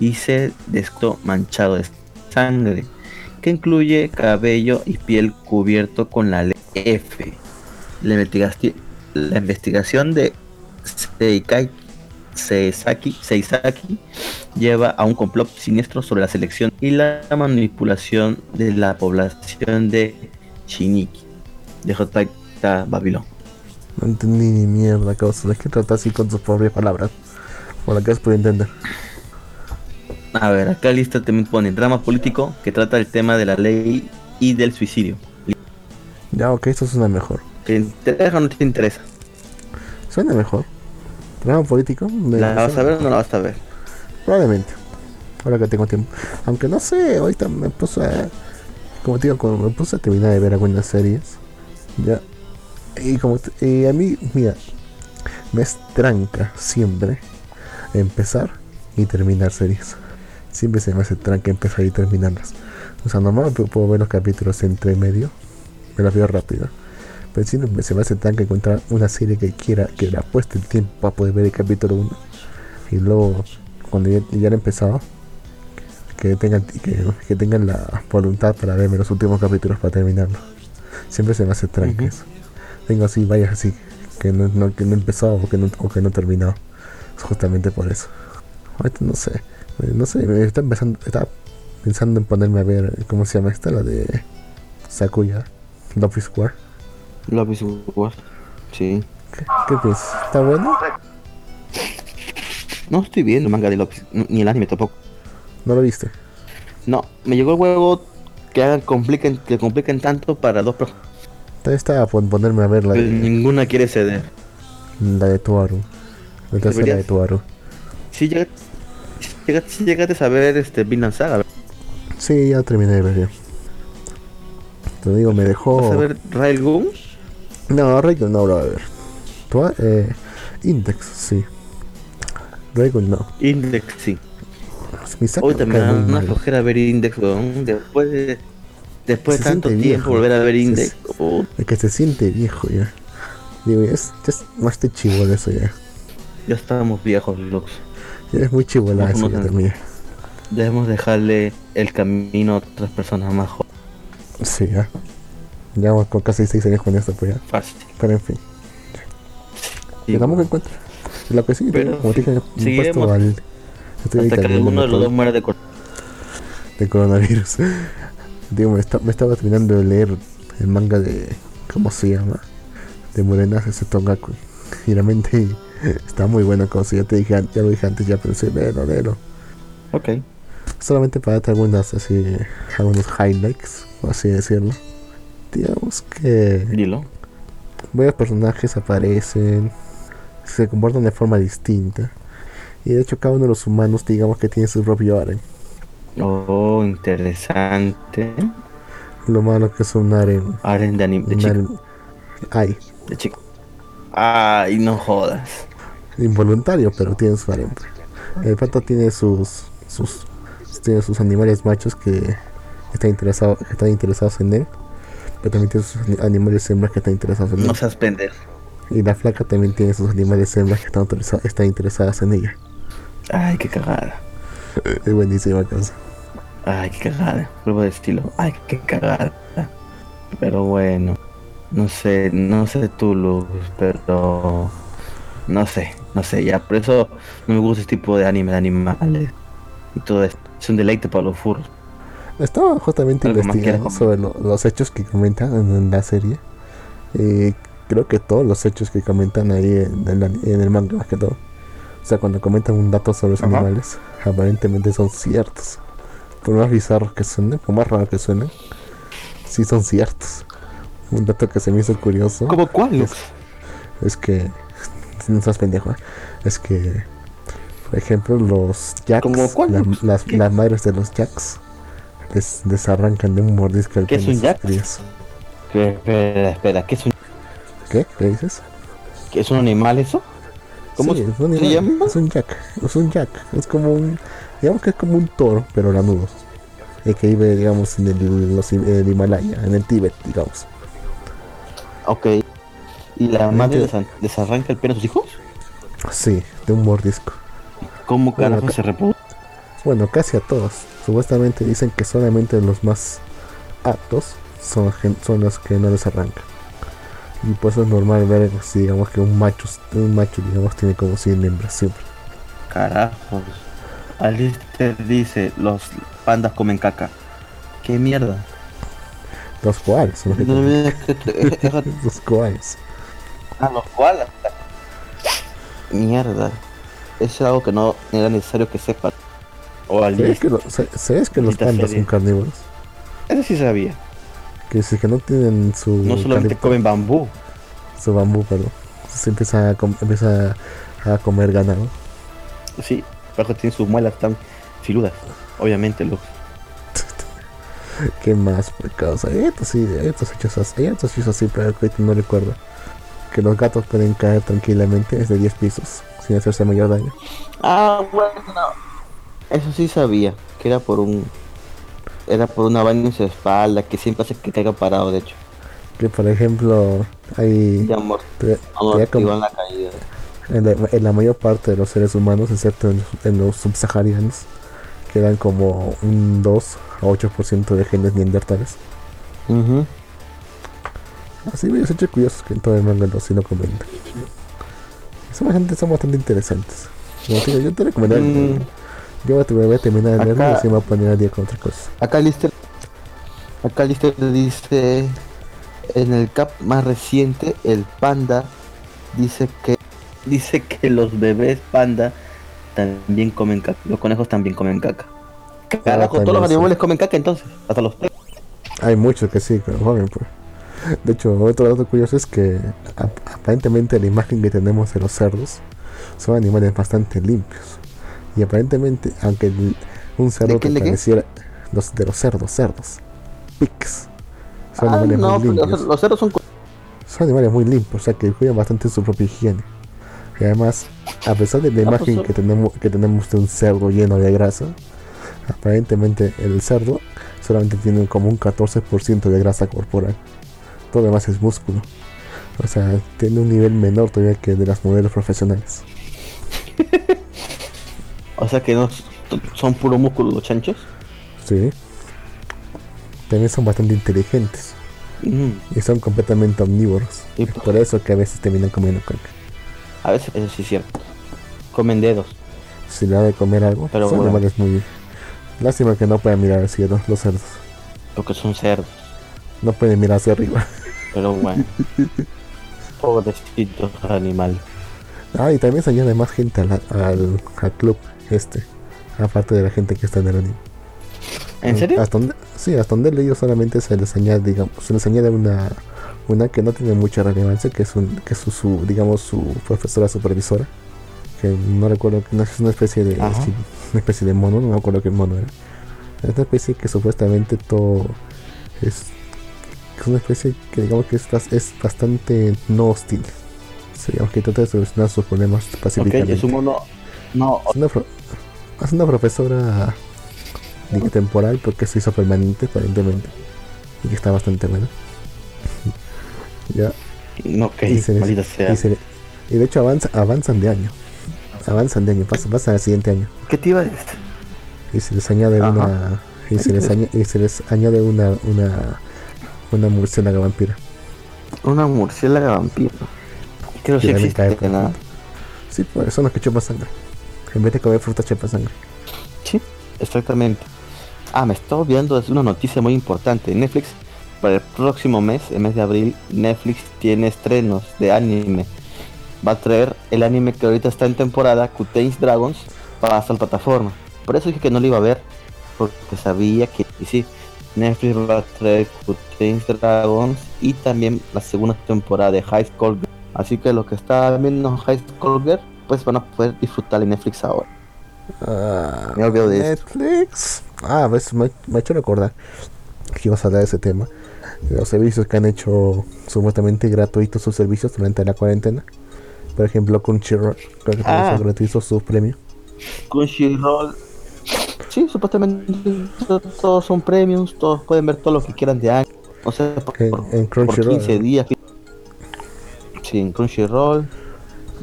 y se descubrió manchado de sangre, que incluye cabello y piel cubierto con la letra F. La, investigación de Seikai Seisaki, Seisaki lleva a un complot siniestro sobre la selección y la manipulación de la población de Shiniki, de J. Babilón. No entendí ni mierda, causa. ¿De qué trata así con sus propias palabras? Por la que es por entender. A ver, acá lista también pone drama político que trata el tema de la ley y del suicidio. Ya, ok, esto suena mejor. ¿Te interesa o no te interesa? Suena mejor. Programa político. me- ¿La vas a ver o no la vas a ver? Probablemente. Ahora que tengo tiempo. Aunque no sé, ahorita me puse a. Como te digo, me puse a terminar de ver algunas series. Ya. Y como. a mí, mira. Me estranca siempre empezar y terminar series. Siempre se me hace tranca empezar y terminarlas. O sea, normalmente puedo ver los capítulos entre medio. Me las veo rápido. Pero siempre se me hace tranca encontrar una serie que quiera, que le apueste el tiempo para poder ver el capítulo 1. Y luego, cuando ya, ya he empezado, que tengan, que, que tengan la voluntad para verme los últimos capítulos para terminarlo. Siempre se me hace tranca Ujú. eso. Tengo así, varias así, que no, no- que no he empezado o que no, o que no. Es justamente por eso. Ahorita no sé, eh, no sé, está empezando, estaba pensando en ponerme a ver, ¿cómo se llama esta? La de Sakuya, Love is War. Love is War. Sí. ¿Qué, qué piensas? ¿Está bueno? No estoy viendo manga de Love is- ni el anime tampoco. ¿No lo viste? No, me llegó el huevo que hagan compliquen, que compliquen tanto para dos personas. También estaba por ponerme a ver la Pues de, ninguna quiere ceder. la de Tuaru. La tercera de Tuaru. Si llegaste, llegaste, a ver este Vinland Saga, Sí, ya terminé de ver. Te digo, me dejó... ¿vas a ver Railgun? No, Raygun no lo voy a ver. Tua- eh, Index, sí. Raygun no. Index, sí. Hoy también me da una flojera ver Index, weón. Después de, después de tanto tiempo viejo. volver a ver Index. oh, Es que se siente viejo ya. Digo, ya es, ya es más de eso ya. ya estamos viejos, locos. Ya es muy chivola No, eso ya también. Debemos dejarle el camino a otras personas más jóvenes. Sí, ya. Ya vamos con casi 6 años con esto, pues ya. Fácil. Pero en fin. Sí, Yo tampoco encuentro. Lo que sí, Pero como te dije, seguiremos puesto al. Estoy Hasta que viendo uno de los dos muera de cor- de coronavirus. Digo, me, esta- me estaba terminando de leer el manga de. ¿Cómo se llama? De Morenas, ese Tongaku. Y realmente está muy bueno, como si ya te dije, ya lo dije antes, ya pensé, léelo, léelo. Ok. Solamente para darte algunas, así, algunos highlights, por así decirlo. Digamos que Dilo. varios personajes aparecen, se comportan de forma distinta. Y de hecho cada uno de los humanos digamos que tiene su propio harem. Oh, interesante. Lo malo que es un harem. Aren de anime. De chico. Ay, De chico. Ay, no jodas. involuntario, pero tiene su harem. El pato tiene sus sus tiene sus animales machos que están interesados que están interesados en él. Pero también tiene sus ani- animales hembras que están interesados en él. No seas pendejo. Y la flaca también tiene sus animales hembras que están, están interesadas en ella. Ay, qué cagada. Es buenísima cosa. Ay, qué cagada. Prueba de estilo. Ay, qué cagada. Pero bueno. No sé, no sé tú, Luz, pero... No sé, no sé. Ya, por eso no me gusta este tipo de anime de animales. Y todo esto. Es un deleite para los furros. Estaba justamente investigando sobre lo- los hechos que comentan en, en la serie. Y creo que todos los hechos que comentan ahí en, el ani- en el manga, más que todo. O sea, cuando comentan un dato sobre los Ajá. animales, aparentemente son ciertos. Por más bizarros que suenen, por más raros que suenen, sí son ciertos. Un dato que se me hizo curioso ¿Cómo cuál, Luz? es que. No seas pendejo, ¿eh? Es que. Por ejemplo, los jacks, ¿Cómo cuál? la- las, madres de los jacks, les, les arrancan de un mordisco el ¿Qué es un jack? Espera, espera. ¿Qué es un, ¿Qué? ¿Qué dices? qué es un animal eso? ¿Cómo Sí, se- es un se animal, llama? Es un jack. Es un jack. Es como un. Digamos que es como un toro, pero lanudo. El que vive, digamos, en el, los, en el Himalaya, en el Tíbet, digamos. Ok. ¿Y la madre les, les arranca el pelo a sus hijos? Sí, de un mordisco. ¿Cómo Bueno, carajo acá- se reproduce? Bueno, casi a todos. Supuestamente dicen que solamente los más aptos son, son los que no les arrancan. Y pues es normal ver si digamos que un macho, un macho digamos tiene como 100 hembras siempre. Carajos. Alistair dice, los pandas comen caca. ¿Qué mierda? Los koalas No Los koalas. Ah, los koalas. Mierda. Eso es algo que no era necesario que sepan. O ¿Sabes que, lo- ¿sabes que los pandas serie. son carnívoros? Eso sí sabía. Que si que no tienen su, No solamente calipto- comen bambú. su bambú, perdón, se empieza a, com- empieza a comer ganado. Sí, Paco tiene sus muelas tan filudas. Obviamente, Lux. ¿Qué más por causa? Hay estos sí, hay estos hechos estos hechos así, pero que no recuerdo. Que los gatos pueden caer tranquilamente desde 10 pisos sin hacerse mayor daño. Ah, bueno. Eso sí sabía, que era por un... Era por una vaina en su espalda, que siempre hace que caiga parado, de hecho. Que por ejemplo, hay te- te da como- amortiguan la caída. En, la, en la mayor parte de los seres humanos, excepto en, en los subsaharianos, quedan como un 2 a 8% de genes neandertales. Ujú. Así varios hechos curiosos que en todo el manga no, sí lo comentan. Son bastante, son bastante interesantes. Como te digo, yo te recomendaría. Mm, Yo voy a, terminar de leerlo y así me voy a poner al día con otra cosa. acá Lister... Acá Lister dice... En el cap más reciente, el panda dice que... Dice que los bebés panda también comen caca. Los conejos también comen caca. Carajo, todos los animales comen caca entonces. Hasta los perros. Hay muchos que sí, lo joven, pues. De hecho, otro dato curioso es que ap- aparentemente la imagen que tenemos de los cerdos son animales bastante limpios. Y aparentemente, aunque el- un cerdo ¿De qué, pareciera los de los cerdos, cerdos, pigs, son Ah, animales no, muy pero limpios. los, los cerdos son... Son animales muy limpios, o sea que cuidan bastante su propia higiene. Y además, a pesar de la Ah, pues imagen que tenemos, que tenemos de un cerdo lleno de grasa, aparentemente el cerdo solamente tiene como un 14% de grasa corporal. Todo lo demás es músculo. O sea, tiene un nivel menor todavía que de las modelos profesionales. O sea que no son puro músculo los chanchos. Sí. También son bastante inteligentes Mm, y son completamente omnívoros. Y pues- por eso que a veces terminan comiendo caca. A veces eso sí es cierto. Comen dedos. Si le da de comer algo, Pero son bueno. animales muy... Lástima que no pueden mirar al cielo, los cerdos. Porque son cerdos. No pueden mirar hacia arriba. Pero bueno. Pobrecitos animales. Ah, y también se añade más gente al, al, al club este. Aparte de la gente que está en el anime. ¿En serio? Hasta donde, sí, hasta donde leído solamente se les añade, digamos, se les añade una, una que no tiene mucha relevancia, que es un, que es su, su, digamos, su profesora supervisora. Que no recuerdo, no es una especie de Ajá. sí, una especie de mono, no me acuerdo qué mono era. Es una especie que supuestamente todo es, es una especie que digamos que es, es bastante no hostil. Digamos que trata de solucionar sus problemas pacíficamente. es un mono. No, Es una, es una profesora digo, temporal porque se hizo permanente aparentemente y que está bastante buena. Ya, no, ok, y, se les- maldita sea. y, se le- y de hecho avanza, avanzan de año. Avanzan de año, pasan, pasan al siguiente año. ¿Qué te iba a decir? Y se les añade Ajá. una. Y se les, añe- y se les añade una una una murciélaga vampira. Una murciélaga vampiro. Creo que cae existe, por- ¿no? Sí, pues son los que chupan sangre. En vez de comer fruta chupan sangre. Sí, exactamente. Ah, me estaba olvidando de una noticia muy importante. Netflix, para el próximo mes, el mes de abril, Netflix tiene estrenos de anime. Va a traer el anime que ahorita está en temporada, Cuteins Dragons, para esta plataforma. Por eso dije que no lo iba a ver, porque sabía que, y sí, Netflix va a traer Cuteins Dragons y también la segunda temporada de High School Girl. Así que los que están viendo High School Girl, pues van a poder disfrutar de Netflix ahora. Ah, Me olvido de esto. Netflix. Ah, ves, me, me ha hecho recordar que ibas a hablar de ese tema. Los servicios que han hecho supuestamente gratuitos sus servicios durante la cuarentena. Por ejemplo, Crunchyroll, creo que también Ah. hizo gratuitos sus premios. Crunchyroll. Sí, supuestamente to- todos son premiums, todos pueden ver todo lo que quieran de año. O sea, por, En- Crunchyroll, 15 ¿no? días. Sí, en Crunchyroll.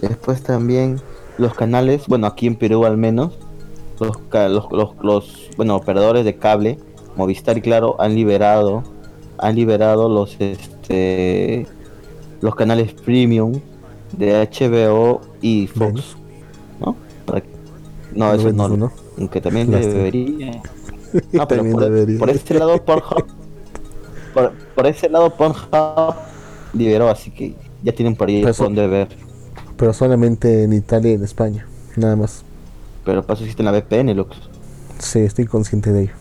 Después también los canales, bueno, aquí en Perú al menos, los, ca- los, los, los, bueno, operadores de cable, Movistar y Claro, han liberado, han liberado los, este, los canales premium de HBO y Fox. ¿no? Para que- no, eso no, aunque también Lástima. debería. No, pero por, debería. por este lado Pornhub, por, por ese lado Pornhub liberó, así que ya tienen por ahí donde ver. Pero solamente en Italia y en España. Nada más. Pero para eso existe la VPN, Lux. Sí, estoy consciente de ello.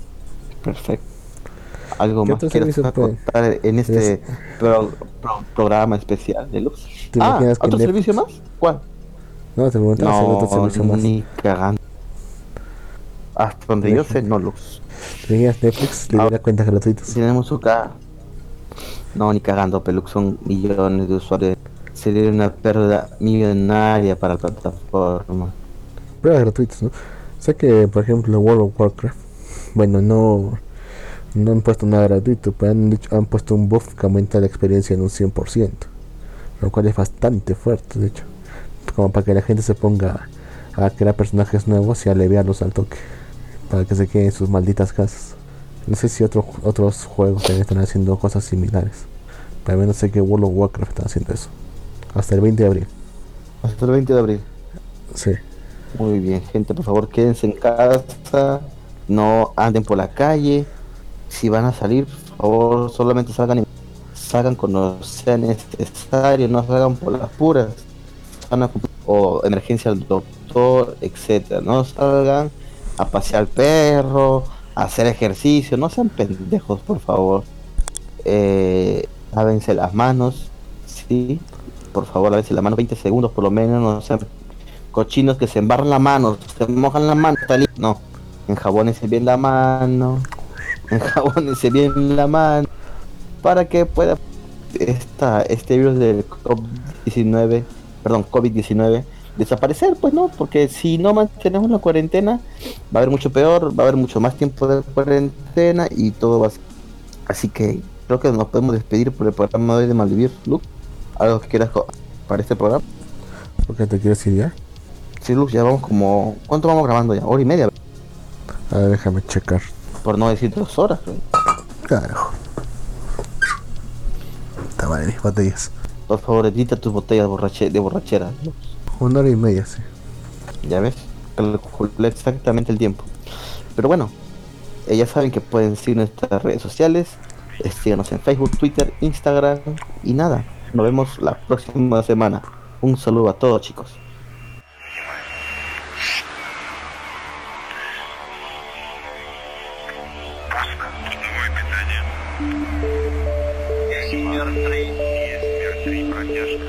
Perfecto. ¿Algo ¿Qué más quieres contar en este pro- pro- programa especial de? ¿Te Ah, ¿otro servicio más? ¿Cuál? No, te preguntaba si había otro No, servicio más. ni cagando. Hasta donde yo sé, no Lux. Tenías Netflix, le Ah. cuentas gratuitas. Tenemos acá. No, ni cagando, Pelux, son millones de usuarios. Sería una pérdida millonaria para la plataforma. Pruebas gratuitas, ¿no? Sé que, por ejemplo, World of Warcraft, bueno, no, no han puesto nada gratuito, pero han, dicho- han puesto un buff que aumenta la experiencia en un 100%, lo cual es bastante fuerte, de hecho, como para que la gente se ponga a crear personajes nuevos y a aliviarlos al toque, para que se queden en sus malditas casas. No sé si otros otros juegos también están haciendo cosas similares, pero al menos sé que World of Warcraft está haciendo eso, hasta el 20 de abril, Hasta el 20 de abril. sí. Muy bien, gente, por favor, quédense en casa. No anden por la calle. Si van a salir, por favor, solamente salgan y salgan cuando sea necesario. No salgan por las puras. O emergencia al doctor, etcétera. No salgan a pasear al perro, a hacer ejercicio. No sean pendejos, por favor. Eh, lávense las manos. Sí, por favor, lávense las manos 20 segundos por lo menos. No sean cochinos que se embarran la mano, se mojan la mano, no, enjabónense bien la mano, enjabónense bien la mano, para que pueda esta, este virus del COVID-19, perdón, COVID-19 desaparecer, pues no, porque si no mantenemos la cuarentena, va a haber mucho peor, va a haber mucho más tiempo de cuarentena y todo va a ser. Así que creo que nos podemos despedir por el programa de hoy de Malvivir, Luke. ¿Algo que quieras para este programa? ¿Por qué te quieres ir ya? Sí, Luz, ya vamos como. ¿Cuánto vamos grabando ya? Hora y media. A ver, déjame checar. Por no decir dos horas. creo. Carajo. Está mal, mis botellas. Por favor, edita tus botellas borrache- de borrachera. Una hora y media, sí. Ya ves, calculé exactamente el tiempo. Pero bueno, eh, ya saben que pueden seguir nuestras redes sociales. eh, Síganos en Facebook, Twitter, Instagram y nada. Nos vemos la próxima semana. Un saludo a todos, chicos. Симмер 3. Симмер 3, протяжка.